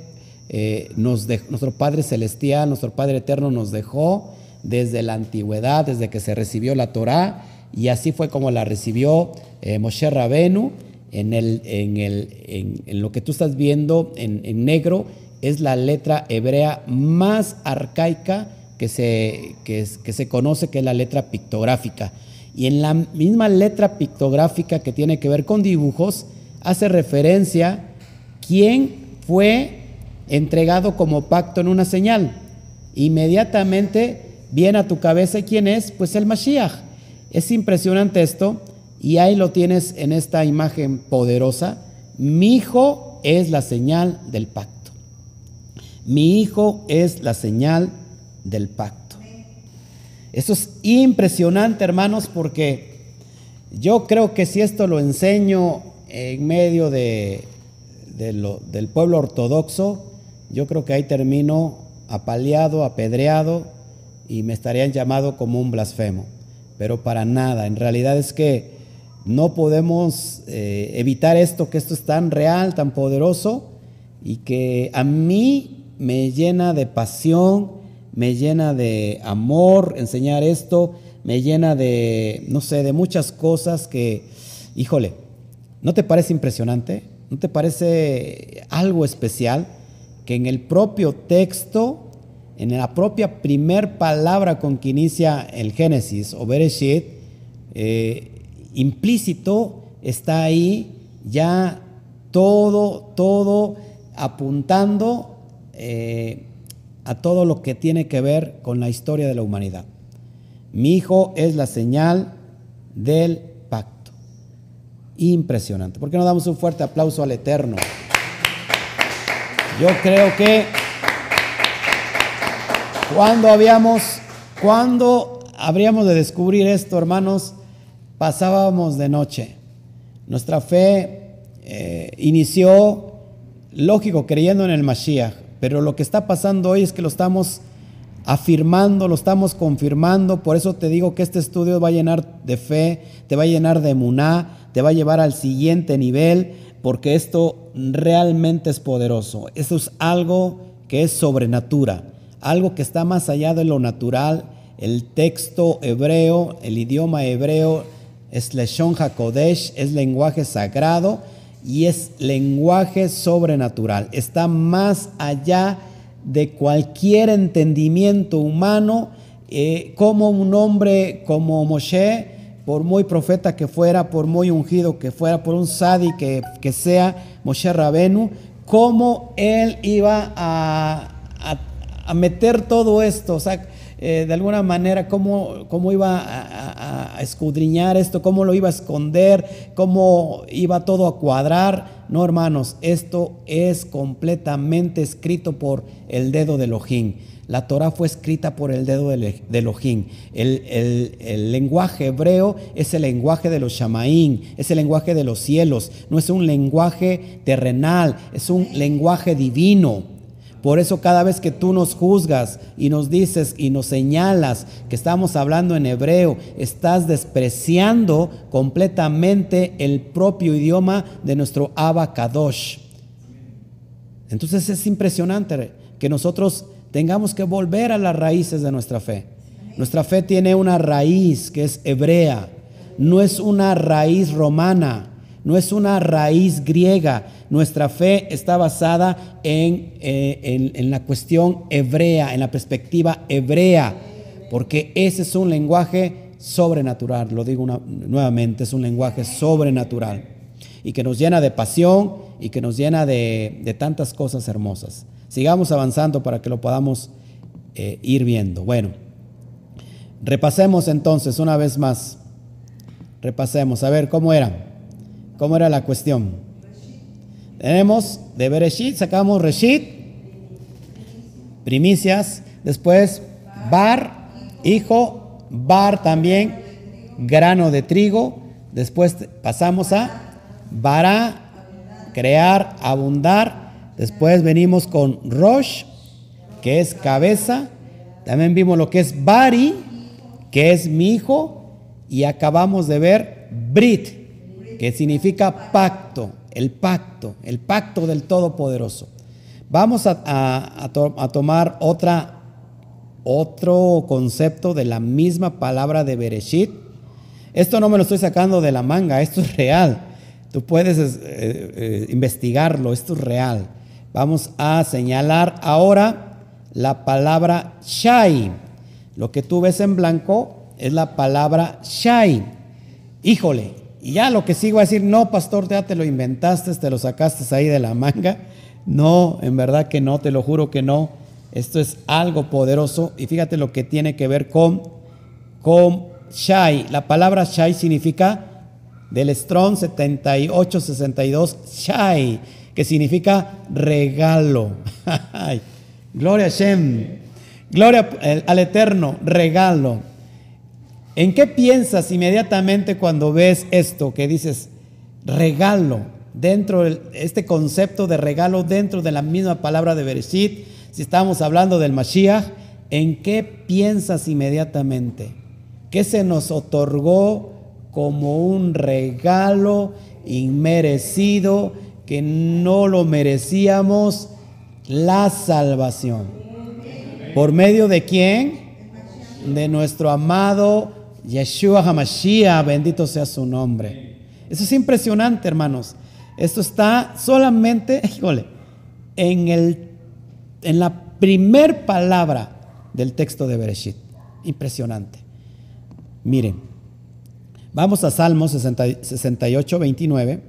eh, nuestro Padre Celestial, nuestro Padre Eterno nos dejó desde la antigüedad, desde que se recibió la Torá, y así fue como la recibió eh, Moshe Rabenu. En, lo que tú estás viendo en, negro es la letra hebrea más arcaica que se, que se conoce, que es la letra pictográfica. Y en la misma letra pictográfica que tiene que ver con dibujos, hace referencia quién fue entregado como pacto en una señal. Inmediatamente viene a tu cabeza quién es, pues el Mashiach. Es impresionante esto y ahí lo tienes en esta imagen poderosa. Mi hijo es la señal del pacto. Mi hijo es la señal del pacto. Eso es impresionante, hermanos, porque yo creo que si esto lo enseño en medio de, del pueblo ortodoxo, yo creo que ahí termino apaleado, apedreado y me estarían llamado como un blasfemo. Pero para nada, en realidad es que no podemos eh, evitar esto, que esto es tan real, tan poderoso y que a mí me llena de pasión, me llena de amor enseñar esto, me llena de, no sé, de muchas cosas que, híjole, ¿no te parece impresionante? ¿No te parece algo especial? que en el propio texto, en la propia primer palabra con que inicia el Génesis o Bereshit, eh, implícito está ahí ya todo, todo apuntando eh, a todo lo que tiene que ver con la historia de la humanidad. Mi hijo es la señal del pacto. Impresionante. ¿Por qué no damos un fuerte aplauso al Eterno? Yo creo que cuando habíamos, cuando habríamos de descubrir esto, hermanos, pasábamos de noche. Nuestra fe eh, inició lógico, creyendo en el Mashiach, pero lo que está pasando hoy es que lo estamos afirmando, lo estamos confirmando, por eso te digo que este estudio va a llenar de fe, te va a llenar de muná, te va a llevar al siguiente nivel, porque esto realmente es poderoso. Esto es algo que es sobrenatura, algo que está más allá de lo natural. El texto hebreo, el idioma hebreo es Leshon HaKodesh, es lenguaje sagrado y es lenguaje sobrenatural. Está más allá de cualquier entendimiento humano, eh, como un hombre como Moshe, por muy profeta que fuera, por muy ungido que fuera, por un sadi que, que sea Moshe Rabenu, cómo él iba a, a, meter todo esto, o sea, eh, de alguna manera, cómo, cómo iba a, escudriñar esto, cómo lo iba a esconder, cómo iba todo a cuadrar. No, hermanos, esto es completamente escrito por el dedo de Elohim. La Torah fue escrita por el dedo de Elohim. El, lenguaje hebreo es el lenguaje de los Shamaín, es el lenguaje de los cielos. No es un lenguaje terrenal, es un lenguaje divino. Por eso cada vez que tú nos juzgas y nos dices y nos señalas que estamos hablando en hebreo, estás despreciando completamente el propio idioma de nuestro Abba Kadosh. Entonces es impresionante que nosotros tengamos que volver a las raíces de nuestra fe. Nuestra fe tiene una raíz que es hebrea, no es una raíz romana, no es una raíz griega. Nuestra fe está basada en, eh, en, la cuestión hebrea, en la perspectiva hebrea, porque ese es un lenguaje sobrenatural, lo digo nuevamente, es un lenguaje sobrenatural y que nos llena de pasión y que nos llena de, de tantas cosas hermosas. Sigamos avanzando para que lo podamos eh, ir viendo. Bueno, repasemos entonces una vez más. Repasemos, a ver cómo era. ¿Cómo era la cuestión? Tenemos de Bereshit, sacamos Reshit, primicias, después Bar, hijo, Bar también, grano de trigo, después pasamos a Bara, crear, abundar, Después venimos con Rosh, que es cabeza. También vimos lo que es Bari, que es mi hijo. Y acabamos de ver Brit, que significa pacto, el pacto, el pacto del Todopoderoso. Vamos a, tomar otra, otro concepto de la misma palabra de Bereshit. Esto no me lo estoy sacando de la manga, esto es real. Tú puedes eh, eh, investigarlo, esto es real. Vamos a señalar ahora la palabra Shai. Lo que tú ves en blanco es la palabra Shai. Híjole, y ya lo que sigo a decir, no, pastor, ya te lo inventaste, te lo sacaste ahí de la manga. No, en verdad que no, te lo juro que no. Esto es algo poderoso y fíjate lo que tiene que ver con, con Shai. La palabra Shai significa del Strong 7862 Shai que significa regalo. Gloria a Shem. Gloria al Eterno, regalo. ¿En qué piensas inmediatamente cuando ves esto que dices regalo? Dentro de este concepto de regalo, dentro de la misma palabra de Bereshit, si estamos hablando del Mashiach, ¿en qué piensas inmediatamente? ¿Qué se nos otorgó como un regalo inmerecido? que no lo merecíamos, la salvación. ¿Por medio de quién? De nuestro amado Yeshua HaMashiach, bendito sea su nombre. Eso es impresionante, hermanos. Esto está solamente, híjole, en, el, en la primer palabra del texto de Bereshit. Impresionante. Miren, vamos a Salmos 68, 29.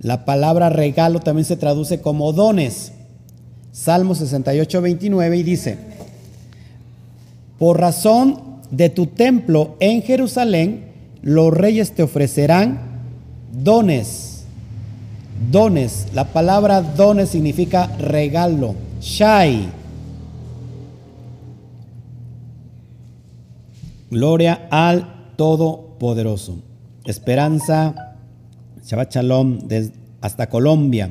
La palabra regalo también se traduce como dones. Salmo 68, 29 y dice, por razón de tu templo en Jerusalén, los reyes te ofrecerán dones. Dones. La palabra dones significa regalo. Shai. Gloria al Todopoderoso. Esperanza Shabbat Shalom hasta Colombia.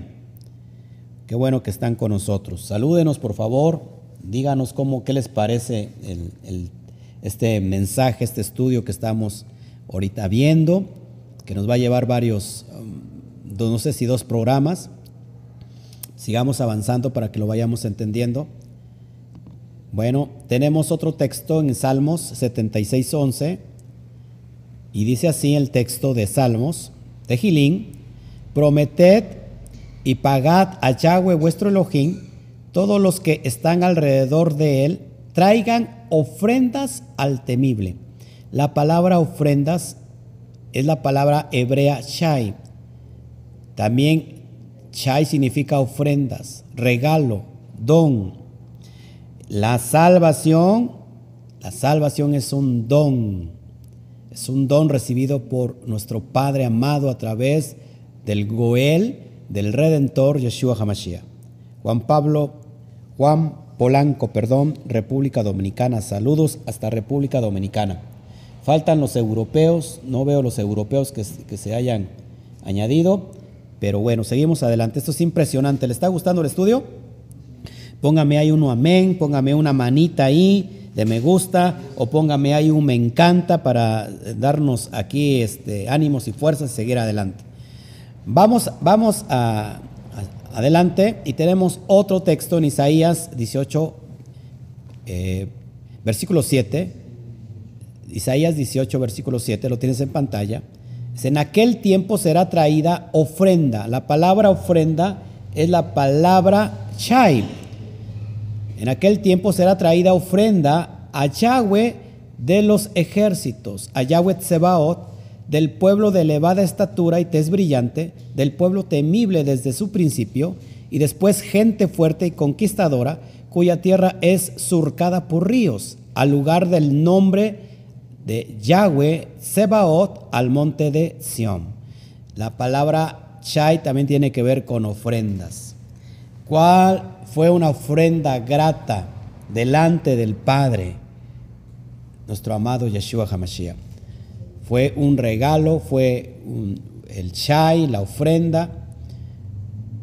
Qué bueno que están con nosotros. Salúdenos, por favor. Díganos cómo, qué les parece este mensaje, este estudio que estamos ahorita viendo, que nos va a llevar varios, um, no sé si dos programas. Sigamos avanzando para que lo vayamos entendiendo. Bueno, tenemos otro texto en Salmos 76, 11, y dice así el texto de Salmos de Gilín, prometed y pagad a Yahweh vuestro Elohim, todos los que están alrededor de él, traigan ofrendas al temible. La palabra ofrendas es la palabra hebrea shai. También shai significa ofrendas, regalo, don. La salvación, la salvación es un don, es un don recibido por nuestro Padre amado a través del Goel, del Redentor Yeshua Hamashiach. Juan Pablo, Juan Polanco, perdón, República Dominicana. Saludos hasta República Dominicana. Faltan los europeos, no veo los europeos que, se hayan añadido, pero bueno, seguimos adelante. Esto es impresionante. ¿Le está gustando el estudio? Póngame ahí uno amén, póngame una manita ahí de me gusta o póngame ahí un me encanta para darnos aquí este, ánimos y fuerzas y seguir adelante. Vamos, vamos a, adelante y tenemos otro texto en Isaías 18, eh, versículo 7. Isaías 18, versículo 7, lo tienes en pantalla. En aquel tiempo será traída ofrenda. La palabra ofrenda es la palabra chai en aquel tiempo será traída ofrenda a Yahweh de los ejércitos, a Yahweh Tsebaot, del pueblo de elevada estatura y tez brillante, del pueblo temible desde su principio, y después gente fuerte y conquistadora, cuya tierra es surcada por ríos, al lugar del nombre de Yahweh Sebaot, al monte de Sión. La palabra Chai también tiene que ver con ofrendas. ¿Cuál fue una ofrenda grata delante del Padre, nuestro amado Yeshua HaMashiach. Fue un regalo, fue el chai, la ofrenda.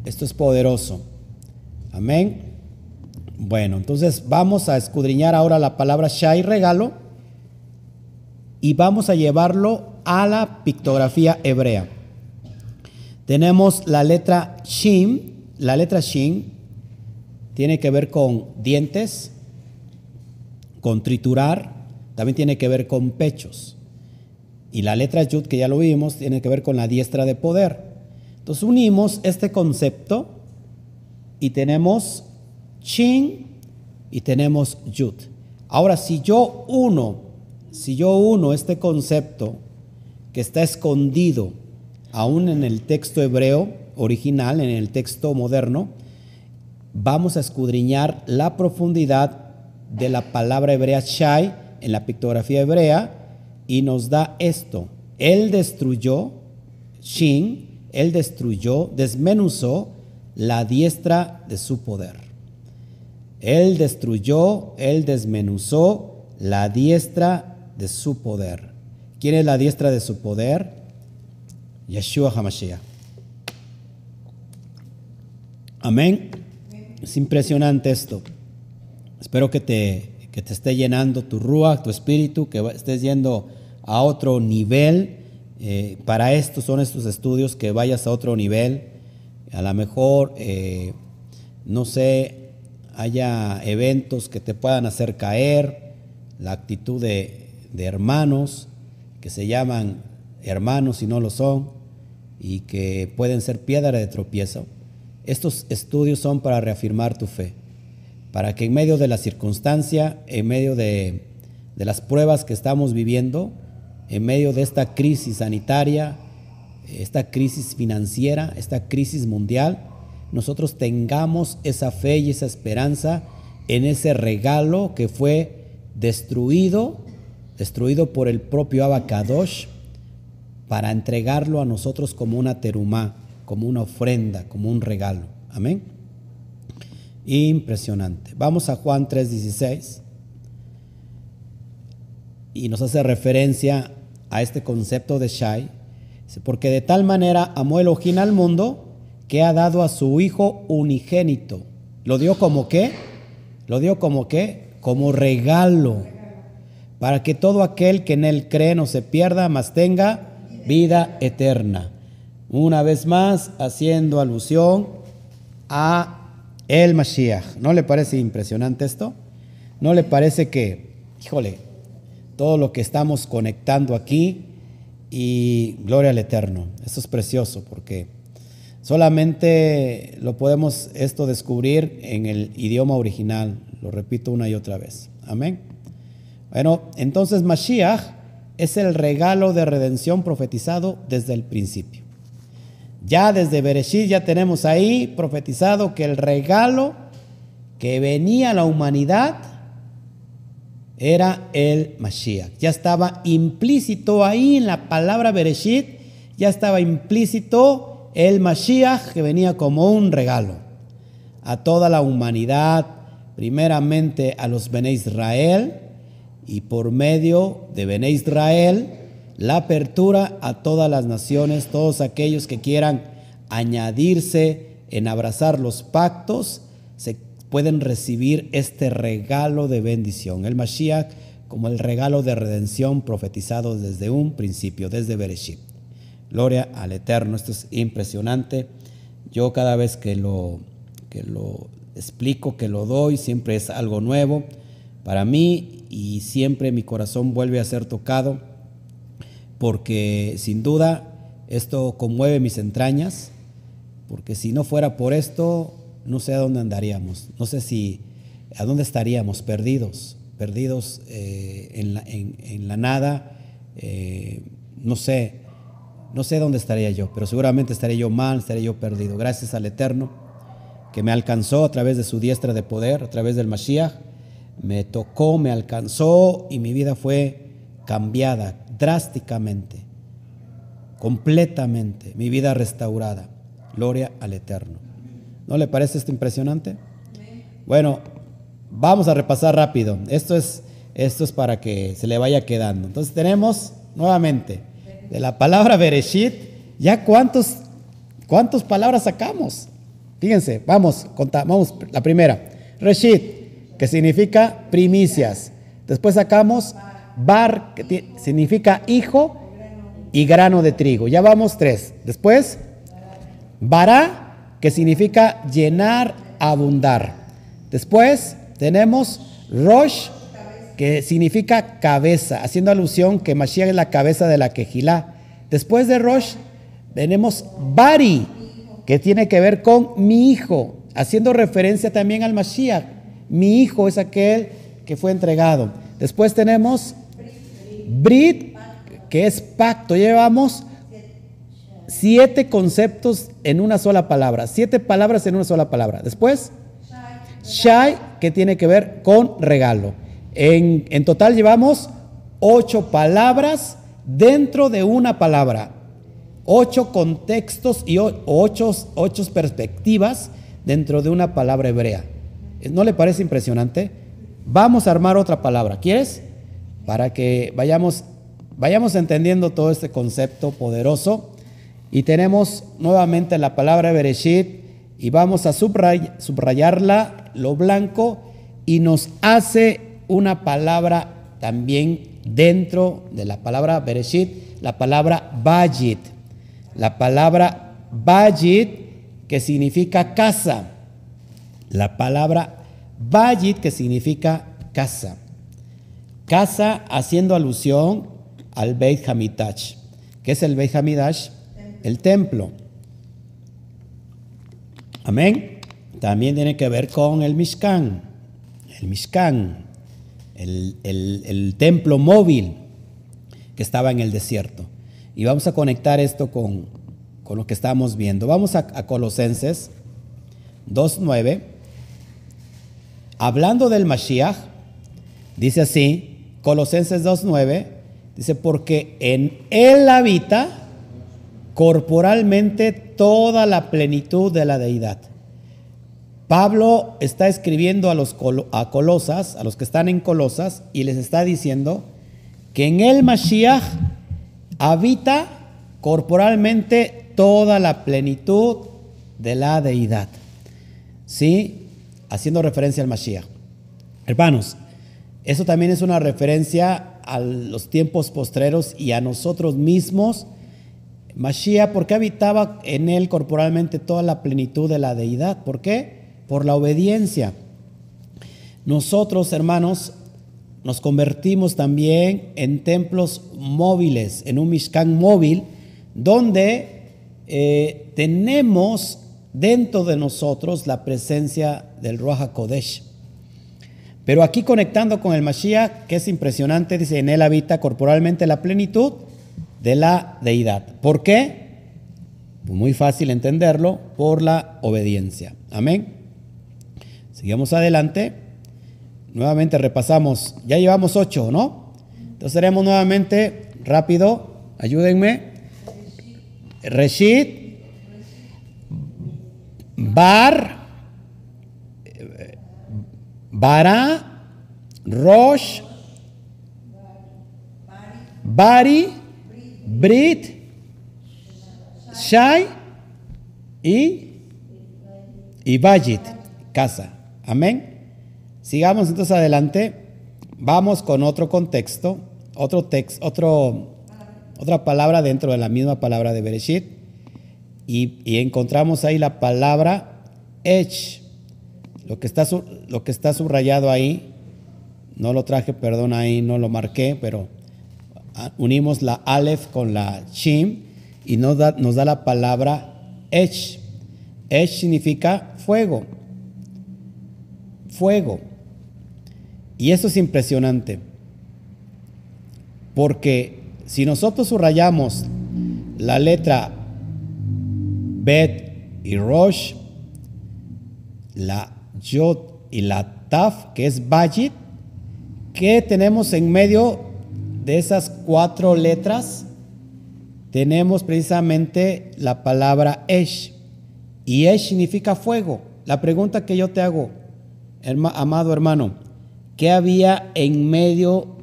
Esto es poderoso. Amén. Bueno, entonces vamos a escudriñar ahora la palabra shai, regalo, y vamos a llevarlo a la pictografía hebrea. Tenemos la letra Shin, la letra Shin tiene que ver con dientes, con triturar, también tiene que ver con pechos. Y la letra Yud, que ya lo vimos, tiene que ver con la diestra de poder. Entonces unimos este concepto y tenemos Shin y tenemos Yud. Ahora, si yo uno, si yo uno este concepto que está escondido aún en el texto hebreo original, en el texto moderno, vamos a escudriñar la profundidad de la palabra hebrea Shai en la pictografía hebrea y nos da esto. Él destruyó, Shin, él destruyó, desmenuzó la diestra de su poder. Él destruyó, él desmenuzó la diestra de su poder. ¿Quién es la diestra de su poder? Yeshua HaMashiach. Amén. Es impresionante esto. Espero que te, que te esté llenando tu rúa, tu espíritu, que estés yendo a otro nivel. Eh, para esto son estos estudios, que vayas a otro nivel. A lo mejor, eh, no sé, haya eventos que te puedan hacer caer, la actitud de, de hermanos que se llaman hermanos y no lo son, y que pueden ser piedra de tropiezo. Estos estudios son para reafirmar tu fe, para que en medio de la circunstancia, en medio de, las pruebas que estamos viviendo, en medio de esta crisis sanitaria, esta crisis financiera, esta crisis mundial, nosotros tengamos esa fe y esa esperanza en ese regalo que fue destruido, destruido por el propio Abacadosh, para entregarlo a nosotros como una terumá, como una ofrenda, como un regalo. Amén. Impresionante. Vamos a Juan 3:16 y nos hace referencia a este concepto de Shai, porque de tal manera amó Elohim al mundo que ha dado a su Hijo unigénito. ¿Lo dio como qué? Lo dio como qué? Como regalo. Para que todo aquel que en él cree no se pierda, mas tenga vida eterna. Una vez más, haciendo alusión a el Mashiach. ¿No le parece impresionante esto? ¿No le parece que, híjole, todo lo que estamos conectando aquí y gloria al Eterno? Esto es precioso porque solamente lo podemos esto descubrir en el idioma original. Lo repito una y otra vez. Amén. Bueno, entonces Mashiach es el regalo de redención profetizado desde el principio. Ya desde Bereshit ya tenemos ahí profetizado que el regalo que venía a la humanidad era el Mashiach. Ya estaba implícito ahí en la palabra Bereshit, ya estaba implícito el Mashiach que venía como un regalo a toda la humanidad, primeramente a los Bene Israel y por medio de Bene Israel la apertura a todas las naciones, todos aquellos que quieran añadirse en abrazar los pactos, se pueden recibir este regalo de bendición. El Mashiach como el regalo de redención profetizado desde un principio, desde Bereshit. Gloria al Eterno, esto es impresionante. Yo cada vez que lo, que lo explico, que lo doy, siempre es algo nuevo para mí y siempre mi corazón vuelve a ser tocado porque sin duda esto conmueve mis entrañas, porque si no fuera por esto, no sé a dónde andaríamos, no sé si, a dónde estaríamos perdidos, perdidos eh, en, la, nada, eh, no sé, no sé dónde estaría yo, pero seguramente estaría yo mal, estaría yo perdido. Gracias al Eterno que me alcanzó a través de su diestra de poder, a través del Mashiach, me tocó, me alcanzó y mi vida fue cambiada, drásticamente, completamente, mi vida restaurada. Gloria al Eterno. ¿No le parece esto impresionante? Bueno, vamos a repasar rápido. Esto es, esto es para que se le vaya quedando. Entonces tenemos nuevamente de la palabra Bereshit, ya cuántos, cuántas palabras sacamos. Fíjense, vamos, vamos, la primera, Reshit, que significa primicias. Después sacamos bar, que significa hijo, y grano de trigo. Ya vamos tres. Después, bará, que significa llenar, abundar. Después tenemos rosh, que significa cabeza, haciendo alusión que Mashiach es la cabeza de la quejilá. Después de rosh, tenemos bari, que tiene que ver con mi hijo, haciendo referencia también al Mashiach. Mi hijo es aquel que fue entregado. Después tenemos Brit, que es pacto. Llevamos siete conceptos en una sola palabra, siete palabras en una sola palabra. Después, Shai, que tiene que ver con regalo. En, en total llevamos ocho palabras dentro de una palabra, ocho contextos y ocho, ocho perspectivas dentro de una palabra hebrea. ¿No le parece impresionante? Vamos a armar otra palabra. ¿Quieres? Para que vayamos, vayamos entendiendo todo este concepto poderoso. Y tenemos nuevamente la palabra Bereshit y vamos a subrayarla, lo blanco, y nos hace una palabra también dentro de la palabra Bereshit, la palabra Bajit. La palabra Bajit que significa casa. La palabra Bajit que significa casa. Casa haciendo alusión al Beit Hamitash. ¿Qué es el Beit Hamidash? El templo. Amén. También tiene que ver con el Mishkan. El Mishkan, el, templo móvil que estaba en el desierto. Y vamos a conectar esto con, lo que estamos viendo. Vamos a, a Colosenses 2.9. Hablando del Mashiach, dice así, Colosenses 2.9 dice, porque en Él habita corporalmente toda la plenitud de la deidad. Pablo está escribiendo a los a Colosas, a los que están en Colosas, y les está diciendo que en el Mashiach habita corporalmente toda la plenitud de la deidad. ¿Sí? Haciendo referencia al Mashiach. Hermanos, eso también es una referencia a los tiempos postreros y a nosotros mismos. Mashiach, porque habitaba en él corporalmente toda la plenitud de la deidad? ¿Por qué? Por la obediencia. Nosotros, hermanos, nos convertimos también en templos móviles, en un Mishkan móvil, donde eh, tenemos dentro de nosotros la presencia del Ruach Kodesh. Pero aquí conectando con el Mashiach, que es impresionante, dice, en él habita corporalmente la plenitud de la deidad. ¿Por qué? Pues muy fácil entenderlo, por la obediencia. Amén. Sigamos adelante. Nuevamente repasamos, ya llevamos ocho, ¿no? Entonces haremos nuevamente, rápido, ayúdenme. Reshit, Bar, Bara, Rosh, Bari, Brit, Shai y, y Bajit, casa. Amén. Sigamos entonces adelante. Vamos con otro contexto, otro texto, otro, otra palabra dentro de la misma palabra de Bereshit. Y, encontramos ahí la palabra Ech. Lo que, está, lo que está subrayado ahí, no lo traje, perdón, ahí no lo marqué, pero ah, unimos la Aleph con la Shim y nos da, nos da la palabra Ech. Ech significa fuego. Fuego. Y eso es impresionante, porque si nosotros subrayamos la letra Bet y Rosh, la Yod y la Taf, que es Bajit, ¿qué tenemos en medio de esas cuatro letras? Tenemos precisamente la palabra Esh. Y Esh significa fuego. La pregunta que yo te hago, amado hermano, ¿Qué había en medio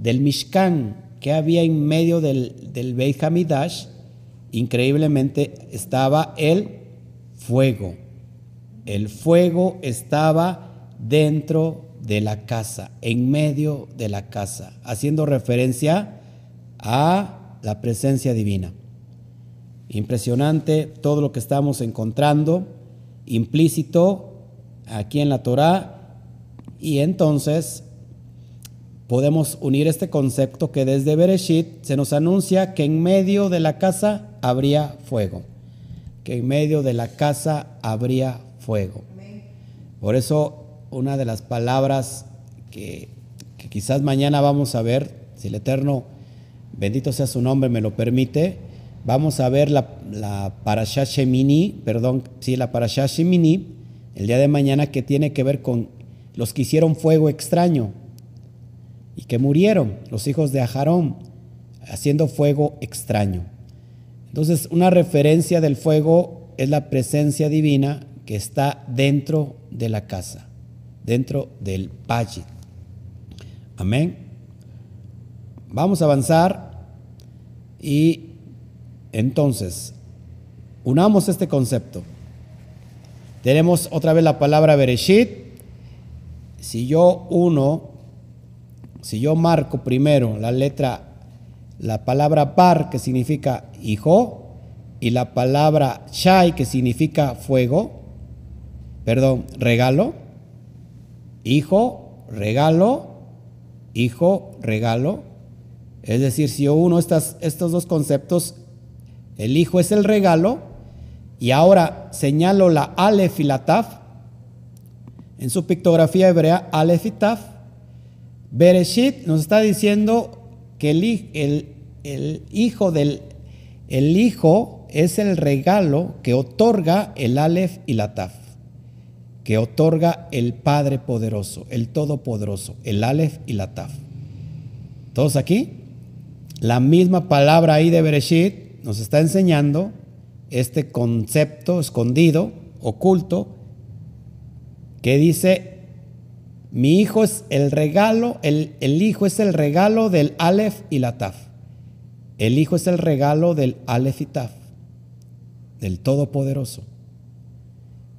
del Mishkan? ¿Qué había en medio del, del Beit Hamidash? Increíblemente estaba el fuego. El fuego estaba dentro de la casa, en medio de la casa, haciendo referencia a la presencia divina. Impresionante todo lo que estamos encontrando implícito aquí en la Torá y entonces podemos unir este concepto que desde Bereshit se nos anuncia que en medio de la casa habría fuego. Que en medio de la casa habría Por eso una de las palabras que, quizás mañana vamos a ver, si el Eterno, bendito sea su nombre, me lo permite, vamos a ver la, la Parashah perdón, sí, la Parashah el día de mañana que tiene que ver con los que hicieron fuego extraño y que murieron, los hijos de Ajarón, haciendo fuego extraño. Entonces, una referencia del fuego es la presencia divina que está dentro de la casa, dentro del Pajit. Amén. Vamos a avanzar y entonces unamos este concepto. Tenemos otra vez la palabra Bereshit, si yo uno, si yo marco primero la letra, la palabra par, que significa hijo, y la palabra shai, que significa fuego, perdón, regalo, hijo, regalo, hijo, regalo. Es decir, si uno estas, estos dos conceptos, el hijo es el regalo, y ahora señalo la alef y la taf, en su pictografía hebrea, Aleph y Taf, Bereshit nos está diciendo que el, el, hijo del el hijo es el regalo que otorga el Aleph y la Taf, que otorga el Padre poderoso, el Todopoderoso, el Aleph y la Taf. ¿Todos aquí? La misma palabra ahí de Bereshit nos está enseñando este concepto escondido, oculto, que dice, mi hijo es el regalo, el, hijo es el regalo del Aleph y la Taf. El hijo es el regalo del Aleph y Taf, del Todopoderoso.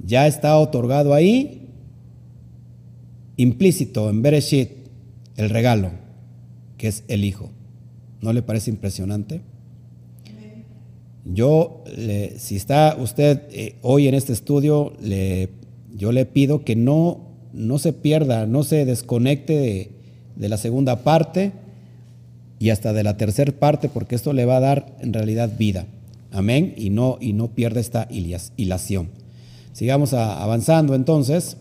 Ya está otorgado ahí, implícito en Bereshit, el regalo, que es el Hijo. ¿No le parece impresionante? Yo, si está usted eh, hoy en este estudio, le, yo le pido que no, no se pierda, no se desconecte de, de la segunda parte y hasta de la tercera parte, porque esto le va a dar en realidad vida. Amén. Y no, y no pierda esta hilación. Sigamos avanzando entonces.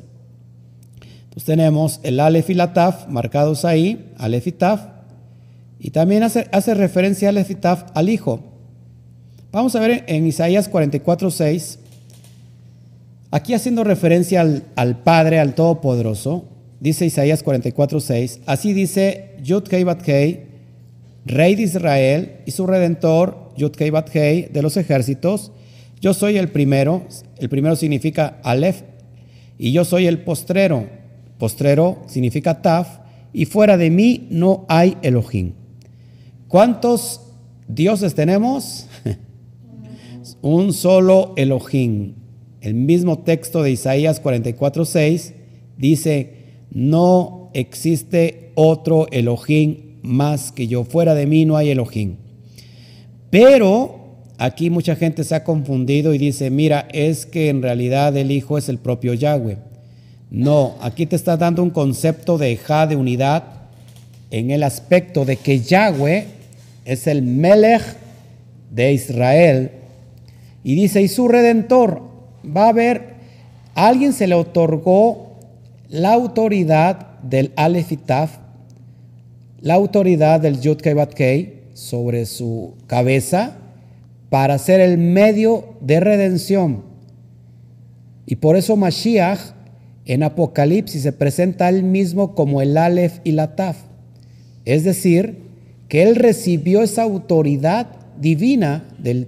Pues tenemos el Aleph y la Taf marcados ahí, Aleph y Taf. Y también hace, referencia Aleph y Taf al Hijo. Vamos a ver en Isaías 44, 6. Aquí haciendo referencia al, Padre, al Todopoderoso, dice Isaías 44, 6. Así dice Yud Kei Bat Rey de Israel y su Redentor, Yud Kei Bat de los ejércitos, yo soy el primero, el primero significa Aleph, y yo soy el postrero. Postrero significa Taf, y fuera de mí no hay Elohim. ¿Cuántos dioses tenemos? Un solo Elohim. El mismo texto de Isaías 44:6 dice, no existe otro Elohim más que yo. Fuera de mí no hay Elohim. Pero Aquí mucha gente se ha confundido y dice, mira, es que en realidad el Hijo es el propio Yahweh. No, aquí te está dando un concepto de Ja, de unidad, en el aspecto de que Yahweh es el Melech de Israel. Y dice, y su redentor, va a haber, alguien se le otorgó la autoridad del Aleph la autoridad del Yud Kei sobre su cabeza, para ser el medio de redención. Y por eso Mashiach en Apocalipsis se presenta él mismo como el Aleph y la Taf. Es decir, que él recibió esa autoridad divina del,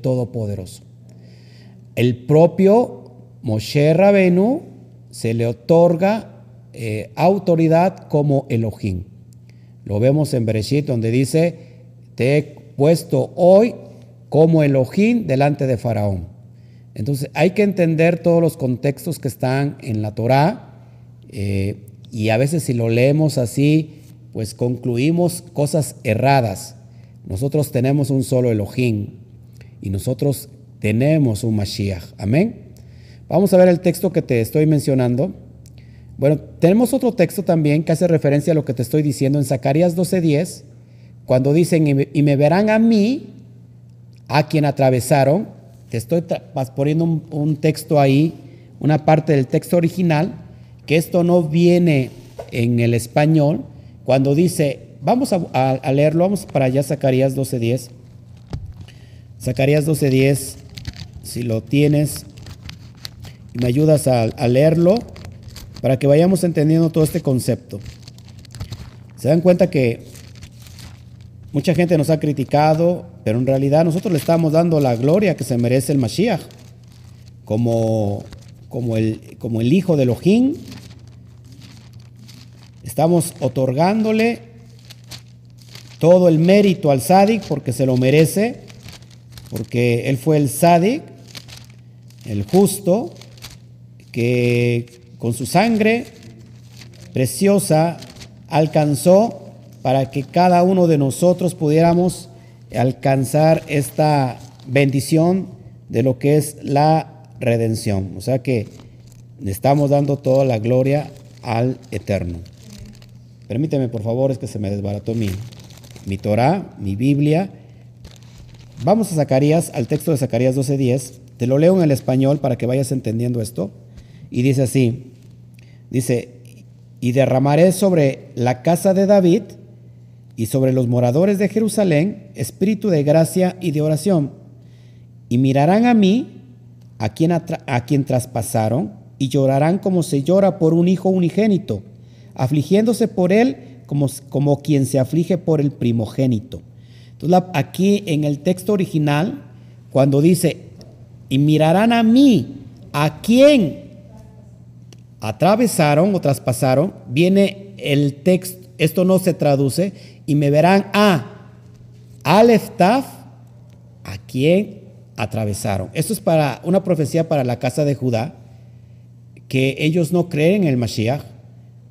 Todopoderoso. El propio Moshe Rabenu se le otorga eh, autoridad como Elohim. Lo vemos en Bereshit donde dice, te he puesto hoy como Elohim delante de Faraón. Entonces hay que entender todos los contextos que están en la Torá eh, y a veces si lo leemos así, pues concluimos cosas erradas. Nosotros tenemos un solo Elohim y nosotros tenemos un Mashiach. Amén. Vamos a ver el texto que te estoy mencionando. Bueno, tenemos otro texto también que hace referencia a lo que te estoy diciendo en Zacarías 12:10, cuando dicen, y me verán a mí a quien atravesaron. Te estoy poniendo un, texto ahí, una parte del texto original, que esto no viene en el español. Cuando dice, vamos a, leerlo, vamos para allá, Zacarías 12.10. Zacarías 12.10, si lo tienes, me ayudas a leerlo para que vayamos entendiendo todo este concepto. Se dan cuenta que mucha gente nos ha criticado pero en realidad nosotros le estamos dando la gloria que se merece el Mashiach, como, como, el, como el hijo de Elohim. Estamos otorgándole todo el mérito al Sadik porque se lo merece, porque él fue el Sadik, el justo, que con su sangre preciosa alcanzó para que cada uno de nosotros pudiéramos alcanzar esta bendición de lo que es la redención. O sea que estamos dando toda la gloria al Eterno. Permíteme, por favor, es que se me desbarató mi, mi Torah, mi Biblia. Vamos a Zacarías, al texto de Zacarías 12:10. Te lo leo en el español para que vayas entendiendo esto. Y dice así, dice, y derramaré sobre la casa de David y sobre los moradores de Jerusalén espíritu de gracia y de oración. Y mirarán a mí, a quien, a quien traspasaron, y llorarán como se llora por un hijo unigénito, afligiéndose por él como, como quien se aflige por el primogénito. Entonces aquí en el texto original, cuando dice, y mirarán a mí, a quien atravesaron o traspasaron, viene el texto, esto no se traduce, y me verán a Aleftaf, a quien atravesaron. Esto es para una profecía para la casa de Judá, que ellos no creen en el Mashiach.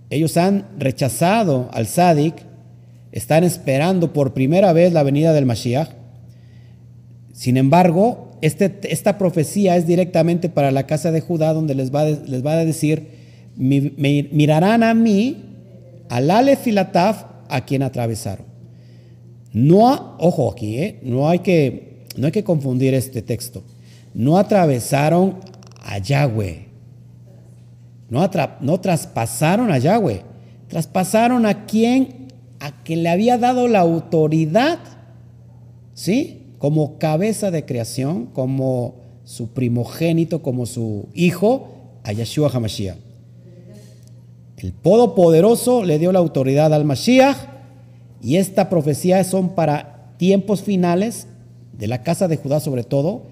Ellos han rechazado al Sadik, están esperando por primera vez la venida del Mashiach. Sin embargo, este, esta profecía es directamente para la casa de Judá, donde les va, les va a decir, mirarán a mí, al Aleph y la Taf, a quien atravesaron. No, ojo aquí, ¿eh? no, hay que, no hay que confundir este texto. No atravesaron a Yahweh. No, no traspasaron a Yahweh. Traspasaron a quien, a quien le había dado la autoridad, ¿sí? Como cabeza de creación, como su primogénito, como su hijo, a Yeshua HaMashiach. El Poderoso le dio la autoridad al Mashiach y esta profecía son para tiempos finales de la casa de Judá sobre todo,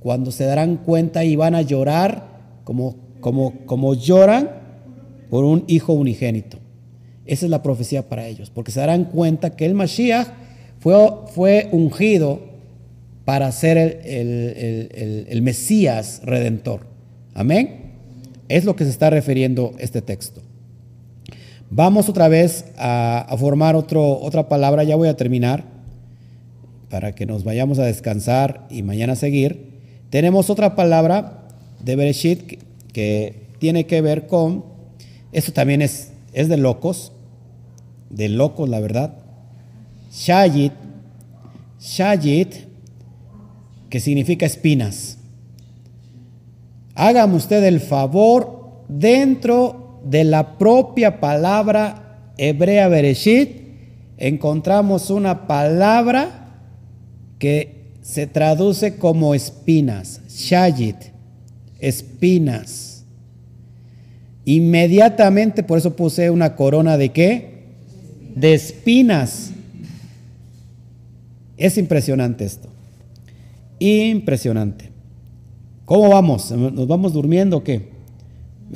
cuando se darán cuenta y van a llorar como, como, como lloran por un hijo unigénito. Esa es la profecía para ellos, porque se darán cuenta que el Mashiach fue, fue ungido para ser el, el Mesías redentor. Amén. Es lo que se está refiriendo este texto. Vamos otra vez a, formar otro, otra palabra, ya voy a terminar, para que nos vayamos a descansar y mañana seguir. Tenemos otra palabra de Bereshit que, tiene que ver con, esto también es, es de locos, de locos la verdad. Shayit, Shayit, que significa espinas. Hágame usted el favor dentro de la propia palabra hebrea Bereshit, encontramos una palabra que se traduce como espinas, shayit, espinas. Inmediatamente, por eso puse una corona de qué? De espinas. Es impresionante esto. Impresionante. ¿Cómo vamos? ¿Nos vamos durmiendo o qué?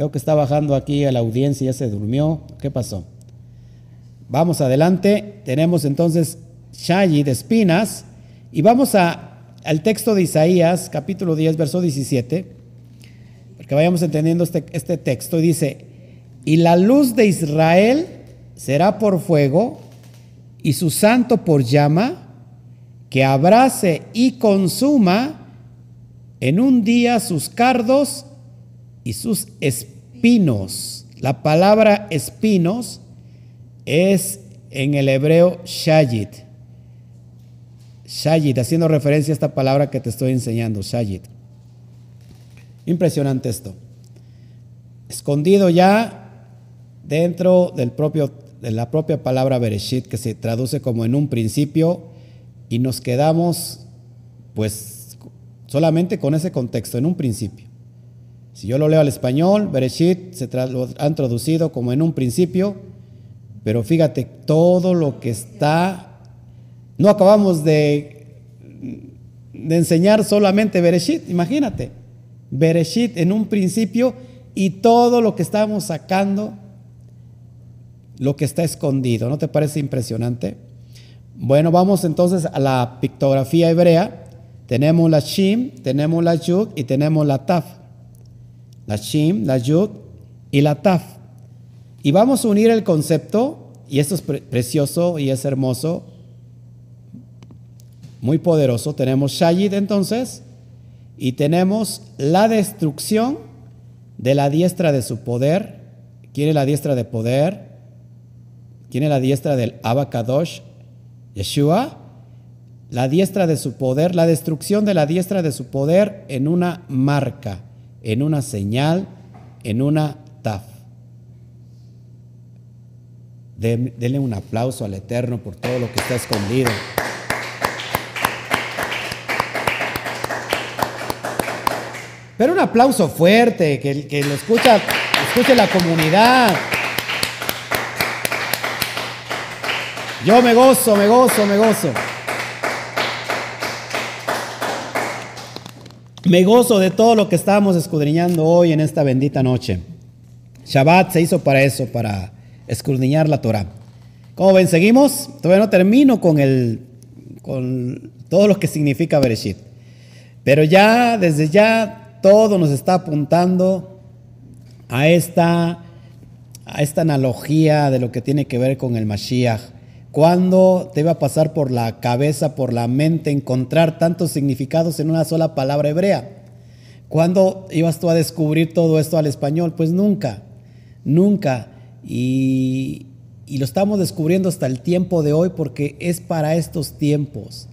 Veo que está bajando aquí a la audiencia, ya se durmió. ¿Qué pasó? Vamos adelante. Tenemos entonces Shayi de espinas. Y vamos a, al texto de Isaías, capítulo 10, verso 17, porque vayamos entendiendo este, este texto. Y dice, y la luz de Israel será por fuego y su santo por llama, que abrace y consuma en un día sus cardos y sus espinos. La palabra espinos es en el hebreo shayit. Shayit, haciendo referencia a esta palabra que te estoy enseñando, shayit. Impresionante esto. Escondido ya dentro del propio, de la propia palabra Bereshit, que se traduce como en un principio, y nos quedamos pues solamente con ese contexto, en un principio. Si yo lo leo al español, Bereshit se lo han traducido como en un principio, pero fíjate, todo lo que está, no acabamos de, enseñar solamente Bereshit, imagínate, Bereshit en un principio y todo lo que estamos sacando, lo que está escondido, ¿no te parece impresionante? Bueno, vamos entonces a la pictografía hebrea. Tenemos la Shim, tenemos la Yud y tenemos la Taf la Shim, la Yud y la Taf. Y vamos a unir el concepto, y esto es precioso y es hermoso, muy poderoso. Tenemos Shayid entonces, y tenemos la destrucción de la diestra de su poder. ¿Quién es la diestra de poder? ¿Quién es la diestra del Abacadosh? Yeshua. La diestra de su poder, la destrucción de la diestra de su poder en una marca en una señal, en una taf. Denle un aplauso al Eterno por todo lo que está escondido. Pero un aplauso fuerte, que, que lo escucha, escuche la comunidad. Yo me gozo, me gozo, me gozo. Me gozo de todo lo que estamos escudriñando hoy en esta bendita noche. Shabbat se hizo para eso, para escudriñar la Torah. Como ven, seguimos. Todavía no termino con, el, con todo lo que significa Bereshit. Pero ya, desde ya, todo nos está apuntando a esta, a esta analogía de lo que tiene que ver con el Mashiach. ¿Cuándo te iba a pasar por la cabeza, por la mente, encontrar tantos significados en una sola palabra hebrea? ¿Cuándo ibas tú a descubrir todo esto al español? Pues nunca, nunca. Y, y lo estamos descubriendo hasta el tiempo de hoy porque es para estos tiempos.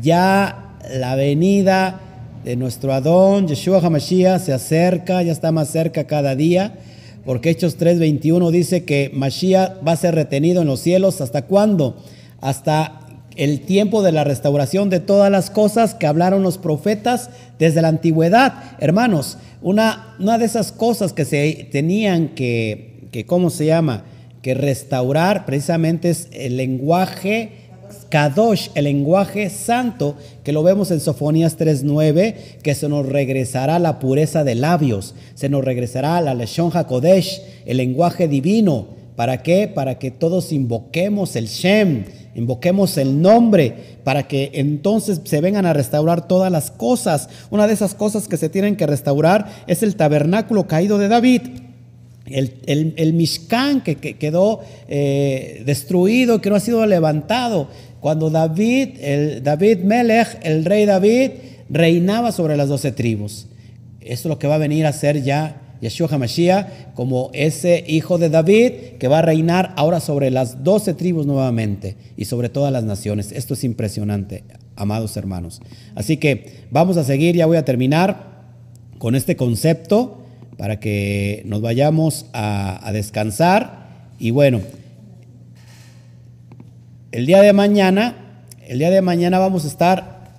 Ya la venida de nuestro Adón, Yeshua HaMashiach, se acerca, ya está más cerca cada día, porque Hechos 3:21 dice que Mashiach va a ser retenido en los cielos. ¿Hasta cuándo? Hasta el tiempo de la restauración de todas las cosas que hablaron los profetas desde la antigüedad. Hermanos, una, una de esas cosas que se tenían que, que, ¿cómo se llama? Que restaurar precisamente es el lenguaje Kadosh, el lenguaje santo, que lo vemos en Sofonías 3.9, que se nos regresará la pureza de labios, se nos regresará la Leshon HaKodesh, el lenguaje divino. ¿Para qué? Para que todos invoquemos el Shem, invoquemos el nombre, para que entonces se vengan a restaurar todas las cosas. Una de esas cosas que se tienen que restaurar es el tabernáculo caído de David. El, el, Mishkan que, quedó eh, destruido, que no ha sido levantado. Cuando David, el David Melech, el rey David, reinaba sobre las doce tribus. Esto es lo que va a venir a ser ya Yeshua HaMashiach como ese hijo de David que va a reinar ahora sobre las doce tribus nuevamente y sobre todas las naciones. Esto es impresionante, amados hermanos. Así que vamos a seguir, ya voy a terminar con este concepto para que nos vayamos a, a descansar. Y bueno, el día de mañana, el día de mañana vamos a estar,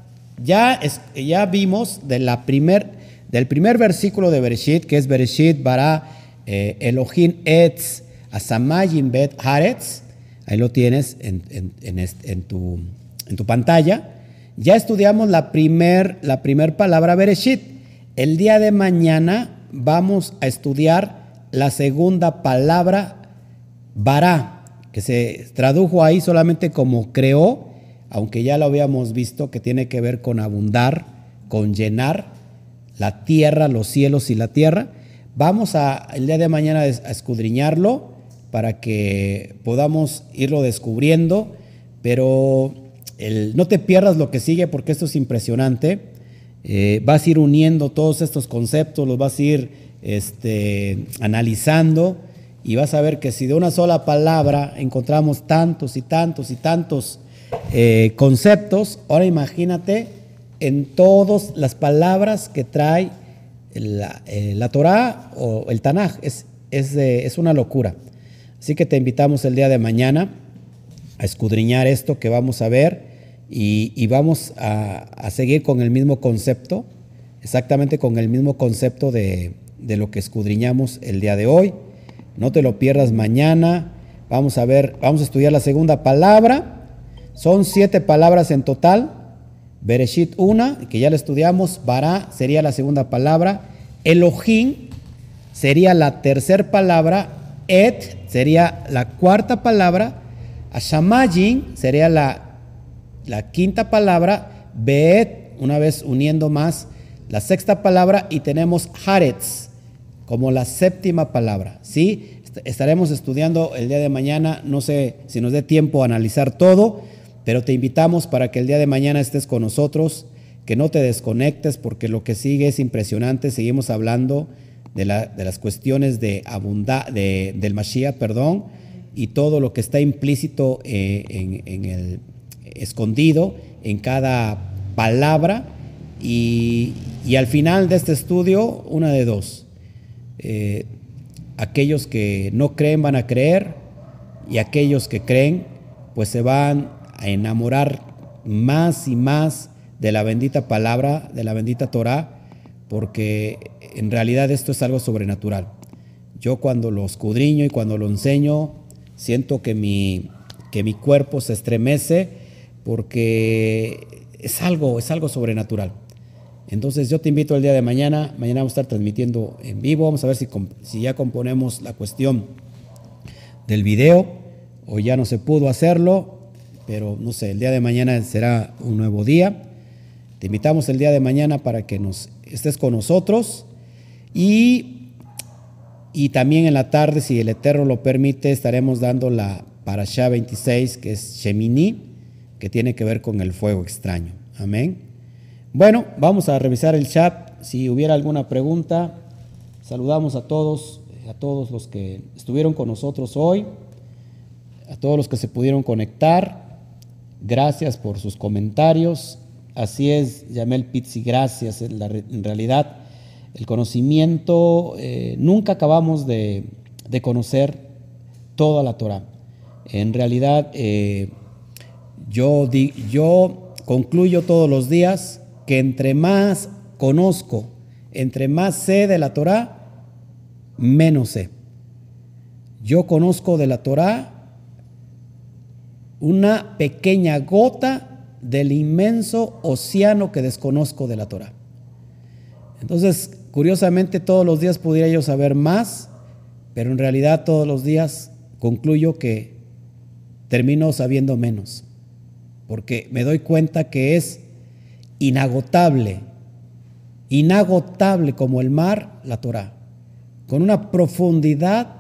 ya, ya vimos de la primer, del primer versículo de Bereshit, que es Bereshit bara eh, Elohim etz asamayim bet haaretz, ahí lo tienes en, en, tu, en tu pantalla. Ya estudiamos la primer, la primer palabra Bereshit. El día de mañana vamos a estudiar la segunda palabra bara que se tradujo ahí solamente como creó, aunque ya lo habíamos visto, que tiene que ver con abundar, con llenar la tierra, los cielos y la tierra. Vamos a el día de mañana a escudriñarlo para que podamos irlo descubriendo, pero no te pierdas lo que sigue porque esto es impresionante. Eh, vas a ir uniendo todos estos conceptos, los vas a ir este, analizando y vas a ver que si de una sola palabra encontramos tantos y tantos y tantos eh, conceptos, ahora imagínate en todas las palabras que trae la, eh, la Torah o el Tanaj. Es, es, es, una locura. Así que te invitamos el día de mañana a escudriñar esto que vamos a ver y, y vamos a, a, seguir con el mismo concepto, exactamente con el mismo concepto de, de lo que escudriñamos el día de hoy. No te lo pierdas mañana. Vamos a ver, vamos a estudiar la segunda palabra. Son siete palabras en total. Bereshit una, que ya la estudiamos. Bara sería la segunda palabra. Elohim sería la tercera palabra. Et sería la cuarta palabra. Ashamayim sería la, la quinta palabra. Beet, una vez uniendo más, la sexta palabra. Y tenemos Haretz como la séptima palabra. ¿sí? Estaremos estudiando el día de mañana, no sé si nos dé tiempo a analizar todo, pero te invitamos para que el día de mañana estés con nosotros, que no te desconectes porque lo que sigue es impresionante. Seguimos hablando de, las cuestiones de abunda, de, del Mashiach, perdón, y todo lo que está implícito eh, en, el escondido en cada palabra. Y, y al final de este estudio, una de dos eh, aquellos que no creen van a creer y aquellos que creen pues se van a enamorar más y más de la bendita palabra, de la bendita Torah, porque en realidad esto es algo sobrenatural. Yo cuando lo escudriño y cuando lo enseño, siento que mi, que mi cuerpo se estremece porque es algo, es algo sobrenatural. Entonces yo te invito el día de mañana, mañana vamos a estar transmitiendo en vivo, vamos a ver si, ya componemos la cuestión del video o ya no se pudo hacerlo, pero no sé, el día de mañana será un nuevo día. Te invitamos el día de mañana para que nos estés con nosotros y Y también en la tarde, si el Eterno lo permite, estaremos dando la Parashá 26, que es Shemini, que tiene que ver con el fuego extraño. Amén. Bueno, vamos a revisar el chat. Si hubiera alguna pregunta, saludamos a todos, a todos los que estuvieron con nosotros hoy, a todos los que se pudieron conectar. Gracias por sus comentarios. Así es, Yamel Pizzi, gracias. En, realidad, el conocimiento, eh, nunca acabamos de, conocer toda la Torah. En realidad, eh, yo, yo concluyo todos los días que entre más conozco, entre más sé de la Torah, menos sé. Yo conozco de la Torah una pequeña gota del inmenso océano que desconozco de la Torah. Entonces, curiosamente, todos los días pudiera yo saber más, pero en realidad todos los días concluyo que termino sabiendo menos, porque me doy cuenta que es inagotable, inagotable como el mar, la Torah, con una profundidad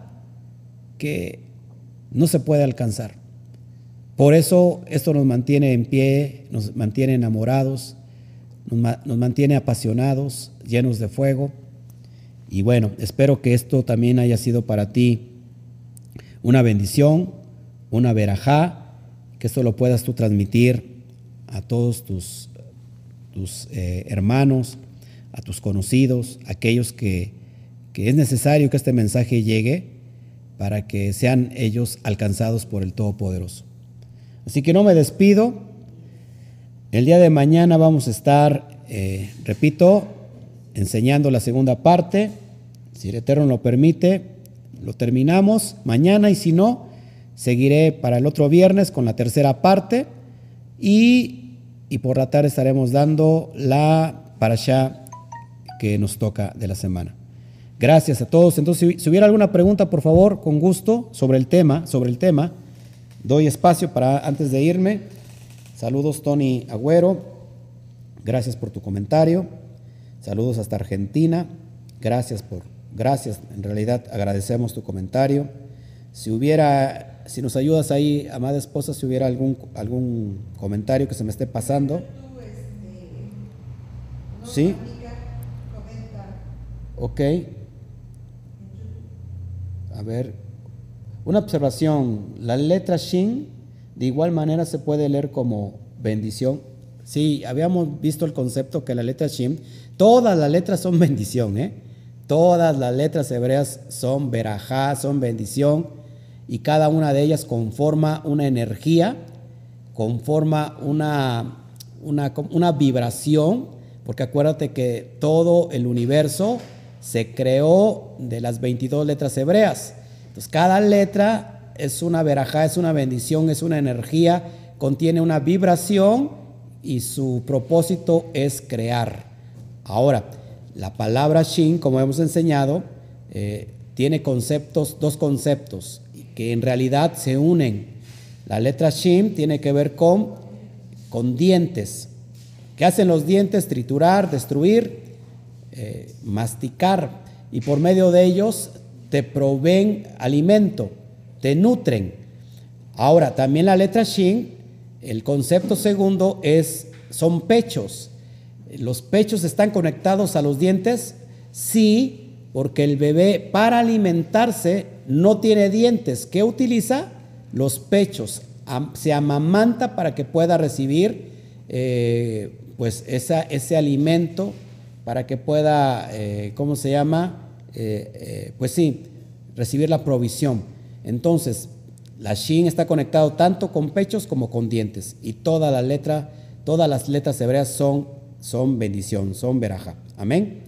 que no se puede alcanzar. Por eso esto nos mantiene en pie, nos mantiene enamorados, nos, mantiene apasionados, llenos de fuego. Y bueno, espero que esto también haya sido para ti una bendición, una verajá, que esto lo puedas tú transmitir a todos tus, tus eh, hermanos, a tus conocidos, aquellos que, que es necesario que este mensaje llegue para que sean ellos alcanzados por el Todopoderoso. Así que no me despido. El día de mañana vamos a estar, eh, repito, enseñando la segunda parte. Si el Eterno lo permite, lo terminamos mañana y si no, seguiré para el otro viernes con la tercera parte y, y por la tarde estaremos dando la parasha que nos toca de la semana. Gracias a todos. Entonces, si hubiera alguna pregunta, por favor, con gusto sobre el tema, sobre el tema. Doy espacio para antes de irme. Saludos Tony Agüero. Gracias por tu comentario. Saludos hasta Argentina. Gracias por gracias. En realidad agradecemos tu comentario. Si hubiera si nos ayudas ahí, amada esposa, si hubiera algún algún comentario que se me esté pasando. ¿Sí? Ok. A ver, una observación, la letra Shin de igual manera se puede leer como bendición. Sí, habíamos visto el concepto que la letra Shin, todas las letras son bendición, ¿eh? Todas las letras hebreas son verajá, son bendición, y cada una de ellas conforma una energía, conforma una, una, vibración, porque acuérdate que todo el universo se creó de las 22 letras hebreas. Entonces, cada letra es una verajá, es una bendición, es una energía, contiene una vibración y su propósito es crear. Ahora, la palabra Shin, como hemos enseñado, eh, tiene conceptos, dos conceptos que en realidad se unen. La letra Shin tiene que ver con, con dientes. ¿Qué hacen los dientes? Triturar, destruir, eh, masticar. Y por medio de ellos te proveen alimento, te nutren. Ahora, también la letra Shin, el concepto segundo es, son pechos. ¿Los pechos están conectados a los dientes? Sí, porque el bebé para alimentarse no tiene dientes. ¿Qué utiliza? Los pechos. Se amamanta para que pueda recibir eh, pues ese alimento, para que pueda, eh, ¿cómo se llama? Eh, pues sí, recibir la provisión. Entonces, la Shin está conectado tanto con pechos como con dientes. Y toda la letra, todas las letras hebreas son, son bendición, son veraja. Amén.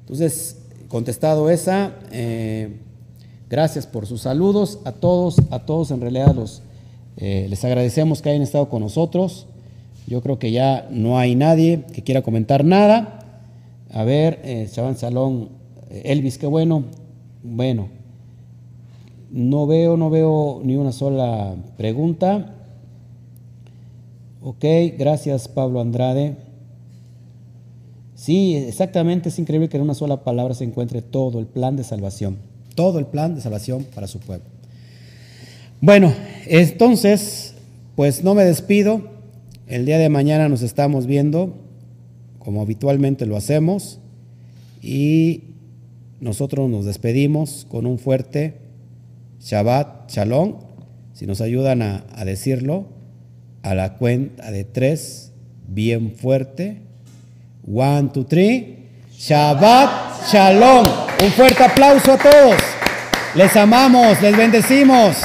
Entonces, contestado esa, eh, gracias por sus saludos a todos, a todos en realidad los, les agradecemos que hayan estado con nosotros. Yo creo que ya no hay nadie que quiera comentar nada. A ver, eh, Salón Elvis, qué bueno. Bueno, no veo, no veo ni una sola pregunta. Ok, gracias Pablo Andrade. Sí, exactamente, es increíble que en una sola palabra se encuentre todo el plan de salvación. todo el plan de salvación para su pueblo. Bueno, entonces, pues no me despido. El día de mañana nos estamos viendo, como habitualmente lo hacemos, y nosotros nos despedimos con un fuerte Shabbat, Shalom, si nos ayudan a, a decirlo, a la cuenta de tres, bien fuerte. One, two, three. Shabbat, Shalom. Un fuerte aplauso a todos. Les amamos, les bendecimos.